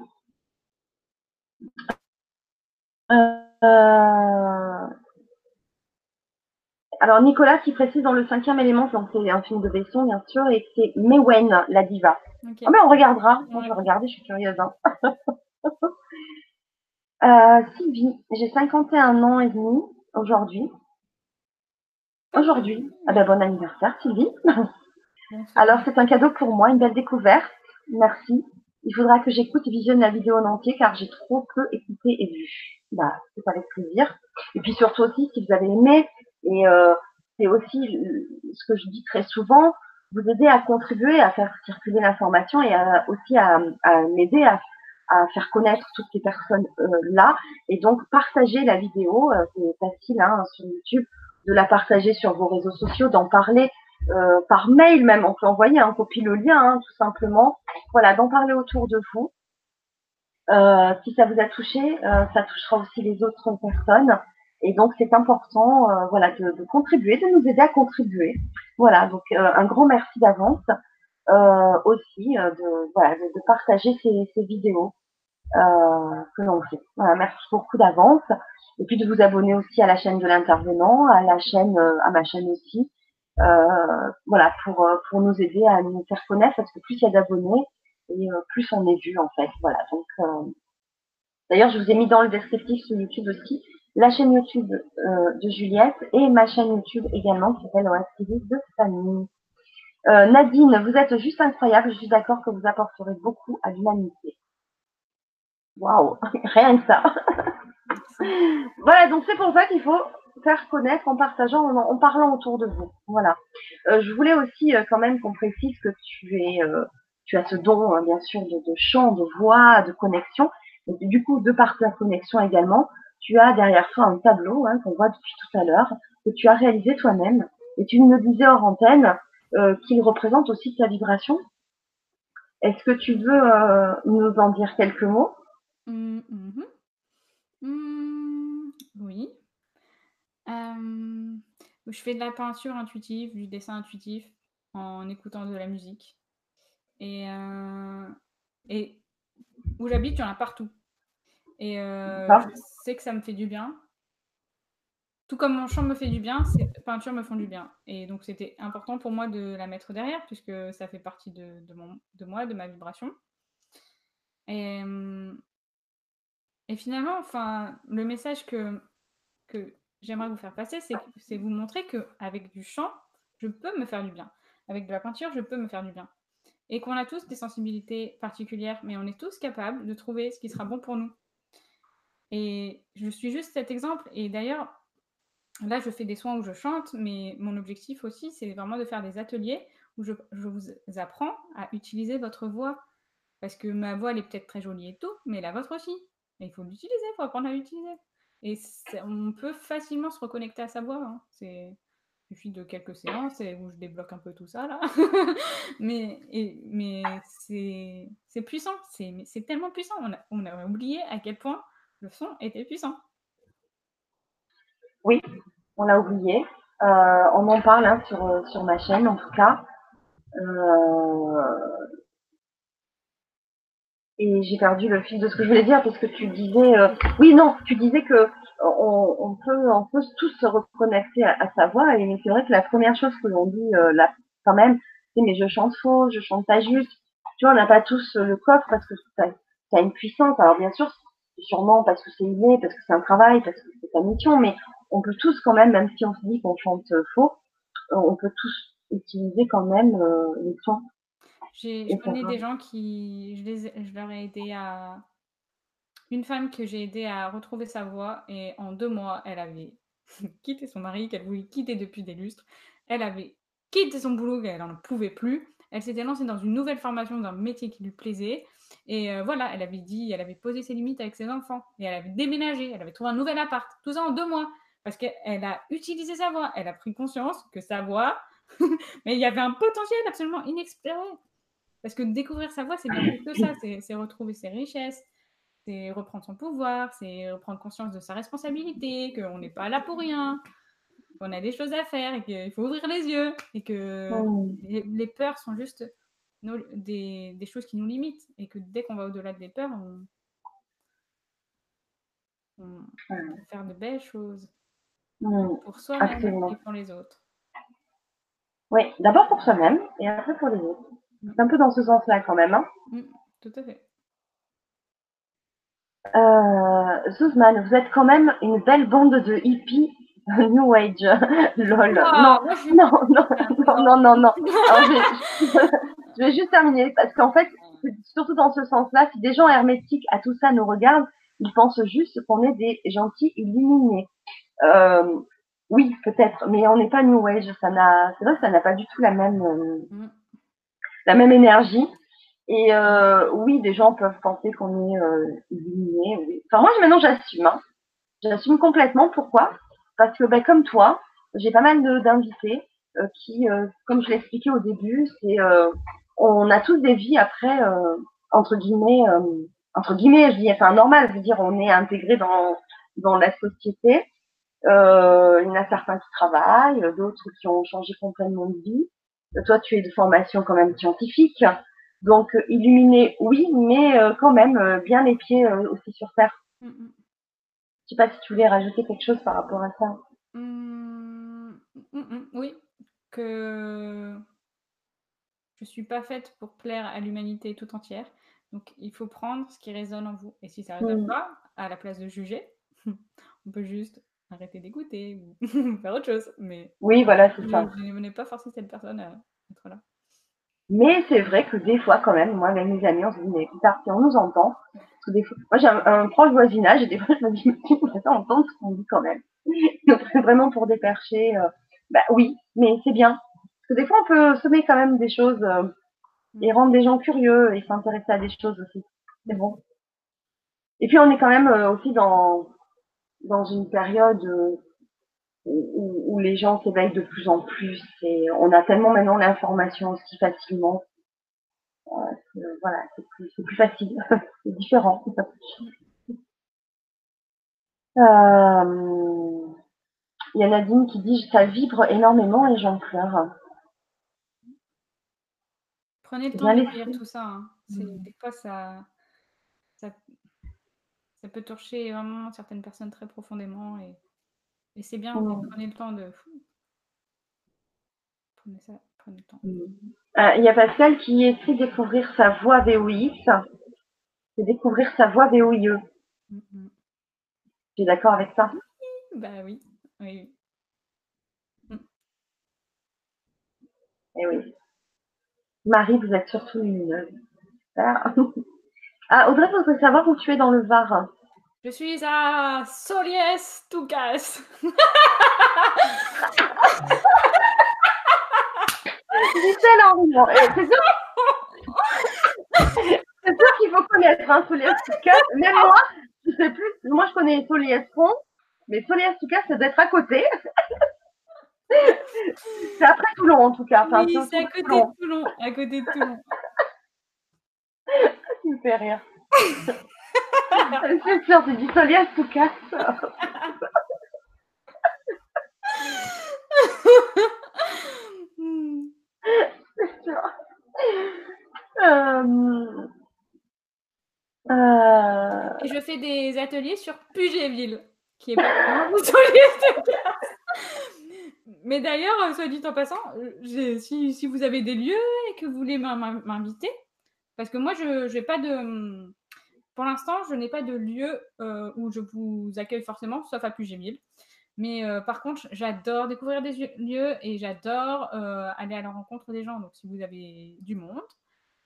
Euh, alors Nicolas qui précise dans le cinquième élément, c'est un film de Besson bien sûr, et c'est Mewen, la diva. Okay. Oh, mais on regardera. Moi, je vais regarder, je suis curieuse. Hein. euh, Sylvie, j'ai 51 ans et demi aujourd'hui. Aujourd'hui. Ah ben bon anniversaire Sylvie. Alors c'est un cadeau pour moi, une belle découverte. Merci. Il faudra que j'écoute et visionne la vidéo en entier car j'ai trop peu écouté et vu. Bah, c'est avec plaisir. Et puis surtout aussi, si vous avez aimé, et euh, c'est aussi ce que je dis très souvent, vous aider à contribuer à faire circuler l'information et à, aussi à, à m'aider à, à, faire connaître toutes ces personnes euh, là. Et donc partager la vidéo euh, c'est facile hein, sur YouTube de la partager sur vos réseaux sociaux d'en parler euh, par mail même. On peut envoyer un copie le lien hein, tout simplement. Voilà d'en parler autour de vous. Euh, si ça vous a touché euh, ça touchera aussi les autres personnes. Et donc, c'est important euh, voilà, de, de, contribuer, de nous aider à contribuer. Voilà, donc un grand merci d'avance aussi euh, de, voilà, de, de, partager ces, ces vidéos que l'on fait. Voilà, merci beaucoup d'avance. Et puis de vous abonner aussi à la chaîne de l'intervenant, à la chaîne, à ma chaîne aussi. voilà, pour, pour nous aider à nous faire connaître, parce que plus il y a d'abonnés, et plus on est vu en fait. Voilà, donc D'ailleurs, je vous ai mis dans le descriptif sur YouTube aussi la chaîne YouTube euh, de Juliette et ma chaîne YouTube également qui s'appelle TV de famille. Euh, Nadine, vous êtes juste incroyable. Je suis d'accord que vous apporterez beaucoup à l'humanité. Waouh, rien que ça. voilà, donc c'est pour ça qu'il faut faire connaître en partageant, en, parlant autour de vous. Voilà. Euh, je voulais aussi euh, quand même qu'on précise que tu es, euh, tu as ce don, hein, bien sûr, de, chant, de voix, de connexion. Du coup, de par ta connexion également, tu as derrière toi un tableau hein, qu'on voit depuis tout à l'heure, que tu as réalisé toi-même. Et tu me disais hors antenne euh, qu'il représente aussi ta vibration. Est-ce que tu veux euh, nous en dire quelques mots?
Mmh, mmh. Mmh, Oui. Euh, je fais de la peinture intuitive, du dessin intuitif en écoutant de la musique. Et, euh, et où j'habite, il y en a partout. Et je sais que ça me fait du bien. Tout comme mon chant me fait du bien, ces peintures me font du bien. Et donc, c'était important pour moi de la mettre derrière, puisque ça fait partie de, de, moi, de ma vibration. Et, et finalement, enfin, le message que, que j'aimerais vous faire passer, c'est vous montrer qu'avec du chant, je peux me faire du bien. Avec de la peinture, je peux me faire du bien. Et qu'on a tous des sensibilités particulières, mais on est tous capables de trouver ce qui sera bon pour nous. Et je suis juste cet exemple. Et d'ailleurs, là, je fais des soins où je chante, mais mon objectif aussi, c'est vraiment de faire des ateliers où je, vous apprends à utiliser votre voix. Parce que ma voix, elle est peut-être très jolie et tout, mais la vôtre aussi. Il faut l'utiliser, il faut apprendre à l'utiliser. Et on peut facilement se reconnecter à sa voix. Hein. C'est il suffit de quelques séances où je débloque un peu tout ça là. mais mais c'est puissant, c'est tellement puissant. On a, on a oublié à quel point le son était puissant.
Oui, on l'a oublié. Euh, on en parle hein, sur, sur ma chaîne en tout cas. Euh, et j'ai perdu le fil de ce que je voulais dire parce que tu disais, euh, oui non, tu disais que on, peut, on peut tous se reconnecter à, sa voix. Et c'est vrai que la première chose que l'on dit là, quand même, c'est mais je chante faux, je chante pas juste. Tu vois, on n'a pas tous le coffre parce que ça a une puissance. Alors bien sûr, sûrement parce que c'est inné, parce que c'est un travail, parce que c'est ta mission, mais on peut tous quand même, même si on se dit qu'on chante faux, on peut tous utiliser quand même euh, les sons.
Je connais des gens qui, je, les, je leur ai aidé à, une femme que j'ai aidé à retrouver sa voix et en deux mois, elle avait quitté son mari qu'elle voulait quitter depuis des lustres. Elle avait quitté son boulot qu'elle n'en pouvait plus. Elle s'était lancée dans une nouvelle formation d'un métier qui lui plaisait. Et euh, voilà, elle avait dit, elle avait posé ses limites avec ses enfants. Et elle avait déménagé, elle avait trouvé un nouvel appart. Tout ça en deux mois. Parce qu'elle a utilisé sa voix. Elle a pris conscience que sa voix, mais il y avait un potentiel absolument inexploré. Parce que découvrir sa voix, c'est bien plus que ça. C'est retrouver ses richesses, c'est reprendre son pouvoir, c'est reprendre conscience de sa responsabilité, qu'on n'est pas là pour rien, qu'on a des choses à faire et qu'il faut ouvrir les yeux et que les, peurs sont juste des, des, choses qui nous limitent et que dès qu'on va au-delà des peurs, on, on, peut faire de belles choses pour soi-même et pour les autres.
Oui, d'abord pour soi-même et après pour les autres. Mm. C'est un peu dans ce sens-là quand même. Hein
mm, tout à fait.
Euh, vous êtes quand même une belle bande de hippies New Age. Lol. non, non, non, non, non, non, je, vais, juste terminer parce qu'en fait, surtout dans ce sens-là, si des gens hermétiques à tout ça nous regardent, ils pensent juste qu'on est des gentils illuminés. Euh, oui, peut-être, mais on n'est pas New Age. Ça n'a, c'est vrai que ça n'a pas du tout la même, euh, mm. la même énergie. Et euh, oui, des gens peuvent penser qu'on est illuminé. Enfin, moi, maintenant, j'assume. Hein. J'assume complètement. Pourquoi? Parce que, ben, comme toi, j'ai pas mal d'invités qui, comme je l'ai expliqué au début, c'est, on a tous des vies après, entre guillemets, entre guillemets, je dis, enfin, normal, je veux dire, on est intégré dans dans la société. Euh, il y en a certains qui travaillent, d'autres qui ont changé complètement de vie. Toi, tu es de formation quand même scientifique. Donc, euh, illuminé, oui, mais euh, quand même euh, bien les pieds aussi sur terre. Je mm, mm. Je sais pas si tu voulais rajouter quelque chose par rapport à ça.
Mm, oui, que je suis pas faite pour plaire à l'humanité tout entière. Donc, il faut prendre ce qui résonne en vous. Et si ça résonne pas, à la place de juger, on peut juste arrêter d'écouter ou faire autre chose. Mais
oui, voilà, c'est ça.
Je n'ai pas forcé cette personne à être là.
Mais c'est vrai que des fois, quand même, moi, même mes amis, on se dit, mais putain, si on nous entend, des fois, moi, j'ai un, proche voisinage, et des fois, je me dis, mais on entend ce qu'on dit quand même. Donc, c'est vraiment pour dépercher. Euh, bah oui, mais c'est bien. Parce que des fois, on peut semer quand même des choses euh, et rendre des gens curieux et s'intéresser à des choses aussi. C'est bon. Et puis, on est quand même euh, aussi dans, dans une période euh, où, les gens s'éveillent de plus en plus et on a tellement maintenant l'information aussi facilement. Euh, voilà, c'est plus, plus, facile, c'est différent. Euh, il y a Nadine qui dit ça vibre énormément et j'en pleure.
Prenez le temps de lire tout ça. Hein. Mm. Des fois, ça, ça, ça, peut toucher vraiment certaines personnes très profondément et et c'est bien, prenez le temps de. Prenez ça, prenez le temps.
Mm. Euh, il y a Pascal qui écrit découvrir sa voix VOIX. C'est découvrir sa voix VOIE. Mm, mm. Tu es d'accord avec ça?
Bah oui. oui.
Eh oui. Marie, vous êtes surtout une. Ah, Audrey voudrais savoir où tu es dans le Var.
Je suis à Soliès Toucas.
Michel. C'est sûr, c'est sûr qu'il faut connaître hein, Soliès Toucas. Même moi, je sais plus. Moi, je connais Soliès Pont, mais Soliès Toucas, ça doit être à côté. c'est après Toulon, en tout cas.
Enfin, oui, c'est à côté de Toulon. À côté de Toulon.
tu me fais rire. c'est sûr, c'est du soleil à tout cas.
c'est sûr. Euh... Euh... Je fais des ateliers sur Pugéville, qui est pas un bouton de Mais d'ailleurs, euh, soit dit en passant, si, si, vous avez des lieux et que vous voulez m'inviter, parce que moi, je n'ai pas de. Pour l'instant, je n'ai pas de lieu euh, où je vous accueille forcément, sauf à Pugéville. Mais par contre, j'adore découvrir des lieux et j'adore aller à la rencontre des gens. Donc, si vous avez du monde,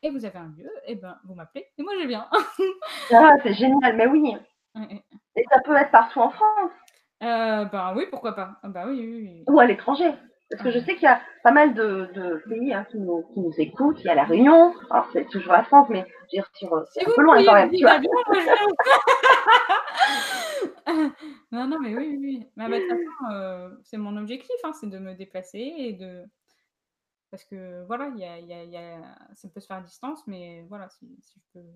et vous avez un lieu, et eh ben vous m'appelez et moi je viens.
ah, c'est génial, mais oui. Et ça peut être partout en France.
Euh, ben oui, pourquoi pas. Ah, bah oui, oui,
Ou à l'étranger. Parce que je sais qu'il y a pas mal de, de pays hein, qui, nous, qui, nous, écoutent. Il y a la Réunion. Alors c'est toujours la France, mais je veux dire sur c'est un peu loin quand même. Tu vois.
non, non, mais oui, oui. Mais bah, de toute façon, euh, c'est mon objectif, hein, c'est de me déplacer et de parce que voilà, y a, y a, y a, ça peut se faire à distance, mais voilà, si, si je peux,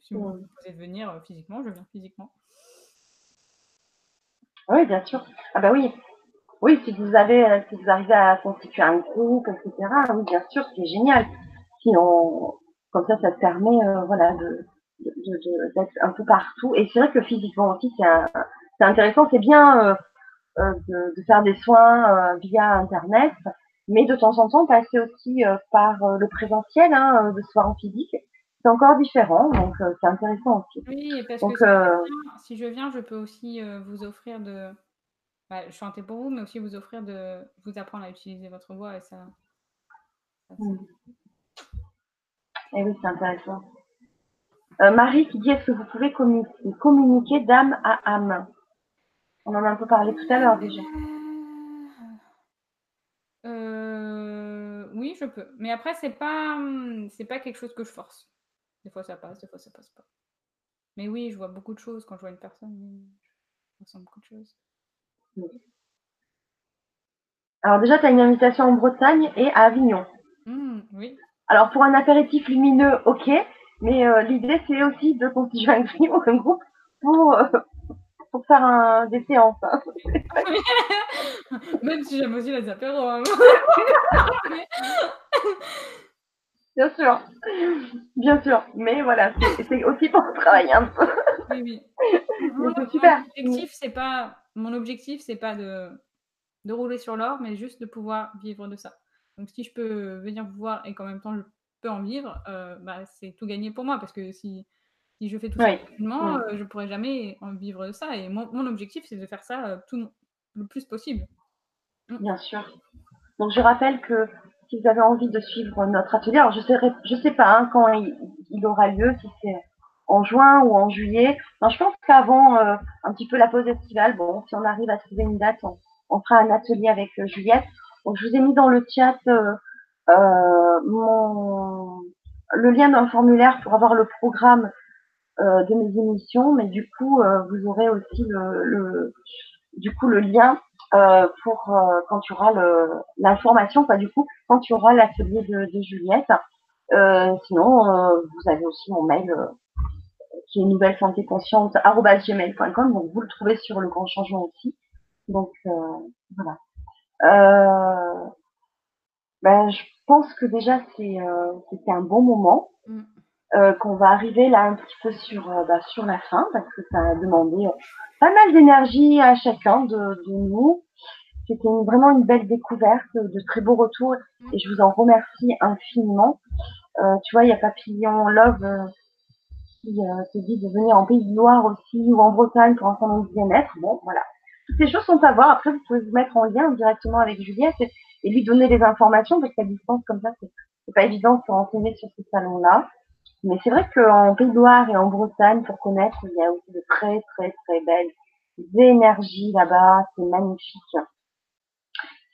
si, vous me proposez de venir euh, physiquement, je viens physiquement.
Oui, bien sûr. Ah bah oui. Oui, si vous avez, euh, si vous arrivez à constituer un groupe, etc. Oui, bien sûr, c'est génial. Si on, comme ça, ça permet, euh, voilà, de, d'être un peu partout. Et c'est vrai que physiquement aussi, c'est intéressant. C'est bien de, de, faire des soins via Internet, mais de temps en temps passer aussi euh, par euh, le présentiel, hein, de soir en physique, c'est encore différent, donc euh, c'est intéressant aussi.
Oui, parce que si, je viens, je peux aussi vous offrir de bah, chanter pour vous, mais aussi vous offrir de vous apprendre à utiliser votre voix et ça.
Mm. Et eh oui, c'est intéressant. Marie qui dit est-ce que vous pouvez communiquer d'âme à âme? On en a un peu parlé tout à l'heure déjà.
oui, je peux. Mais après, c'est pas, hum, c'est pas quelque chose que je force. Des fois, ça passe, des fois, ça passe pas. Mais oui, je vois beaucoup de choses quand je vois une personne. Je ressens beaucoup de choses.
Alors déjà, tu as une invitation en Bretagne et à Avignon.
Mmh, oui.
Alors pour un apéritif lumineux, ok, mais euh, l'idée c'est aussi de constituer un, un groupe pour, euh, pour faire un, des séances. Hein.
Même si j'aime aussi les apéros. Hein.
Bien sûr, bien sûr. Mais voilà, c'est aussi pour travailler un peu.
Oui, oui. c'est super. Mon objectif, c'est pas, mon objectif, c'est pas de, de rouler sur l'or, mais juste de pouvoir vivre de ça. Donc, si je peux venir vous voir et qu'en même temps je peux en vivre, euh, bah, c'est tout gagné pour moi parce que si si je fais tout ça rapidement, euh, je ne pourrai jamais en vivre de ça. Et mon, objectif, c'est de faire ça euh, tout, le plus possible.
Mm. Bien sûr. Donc, je rappelle que si vous avez envie de suivre notre atelier, alors je ne je sais pas hein, quand il, aura lieu, si c'est en juin ou en juillet. je pense qu'avant euh, un petit peu la pause estivale, bon, si on arrive à trouver une date, on, fera un atelier avec Juliette. Donc, je vous ai mis dans le chat mon, le lien d'un formulaire pour avoir le programme euh, de mes émissions, mais du coup, euh, vous aurez aussi le, le, du coup le lien euh, pour quand tu auras l'information, pas du coup, quand tu auras l'atelier de, Juliette. sinon, vous avez aussi mon mail qui est nouvelle santé consciente donc vous le trouvez sur le grand changement aussi. Donc voilà. Ben, je pense que déjà c'est c'était un bon moment. Mm. Euh, qu'on va arriver là un petit peu sur, euh, bah, sur la fin parce que ça a demandé euh, pas mal d'énergie à chacun de, de nous. C'était vraiment une belle découverte, de très beaux retours et je vous en remercie infiniment. tu vois, il y a Papillon Love qui te dit de venir en Pays de Loire aussi ou en Bretagne pour un certain bien-être. Bon, voilà. Toutes ces choses sont à voir. Après, vous pouvez vous mettre en lien directement avec Juliette et, et lui donner des informations parce qu'à distance comme ça, c'est pas évident de se renseigner sur ce salon-là. Mais c'est vrai qu'en Pays et en Bretagne, pour connaître, il y a aussi de très, très, très belles énergies là-bas. C'est magnifique.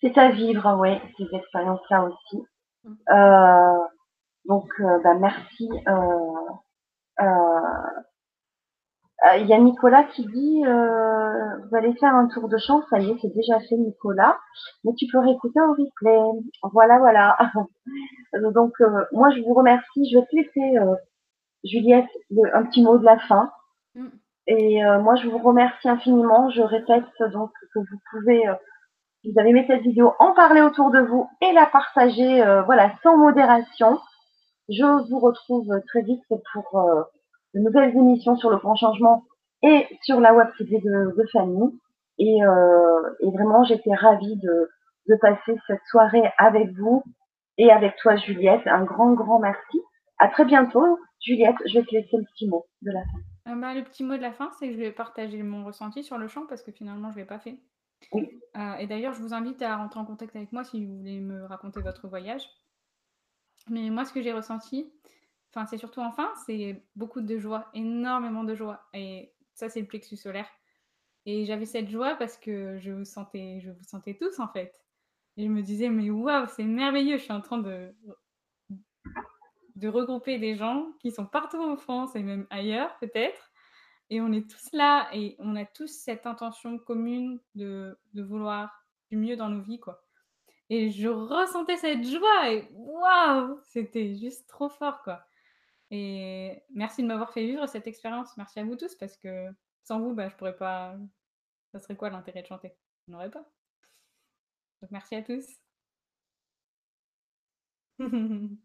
C'est à vivre, oui, ces expériences-là aussi. Mm. Euh, donc, euh, bah, merci. Euh, il y a Nicolas qui dit vous allez faire un tour de chant, ça y est, c'est déjà fait Nicolas, mais tu peux réécouter en replay. Voilà, voilà. Donc moi je vous remercie. Je vais te laisser Juliette un petit mot de la fin. Mm. Et moi je vous remercie infiniment. Je répète donc que vous pouvez si vous avez aimé cette vidéo, en parler autour de vous et la partager, voilà, sans modération. Je vous retrouve très vite pour euh, de nouvelles émissions sur le grand changement et sur la web privée de. Et, euh, et vraiment, j'étais ravie de, de passer cette soirée avec vous et avec toi, Juliette. Un grand, grand merci. À très bientôt. Juliette, je vais te laisser le petit mot de la fin.
Euh, bah, le petit mot de la fin, c'est que je vais partager mon ressenti sur le chant parce que finalement, je ne l'ai pas fait.
Oui.
Euh, et d'ailleurs, je vous invite à rentrer en contact avec moi si vous voulez me raconter votre voyage. Mais moi, ce que j'ai ressenti, enfin, c'est surtout enfin, c'est beaucoup de joie, énormément de joie. Et ça, c'est le plexus solaire. Et j'avais cette joie parce que je vous sentais, je vous sentais tous en fait. Et je me disais, mais waouh, c'est merveilleux, je suis en train de, de regrouper des gens qui sont partout en France et même ailleurs peut-être. Et on est tous là et on a tous cette intention commune de, de vouloir du mieux dans nos vies, quoi. Et je ressentais cette joie et waouh, c'était juste trop fort, quoi. Et merci de m'avoir fait vivre cette expérience. Merci à vous tous parce que sans vous, bah, je pourrais pas. Ça serait quoi l'intérêt de chanter? On n'aurait pas. Donc merci à tous.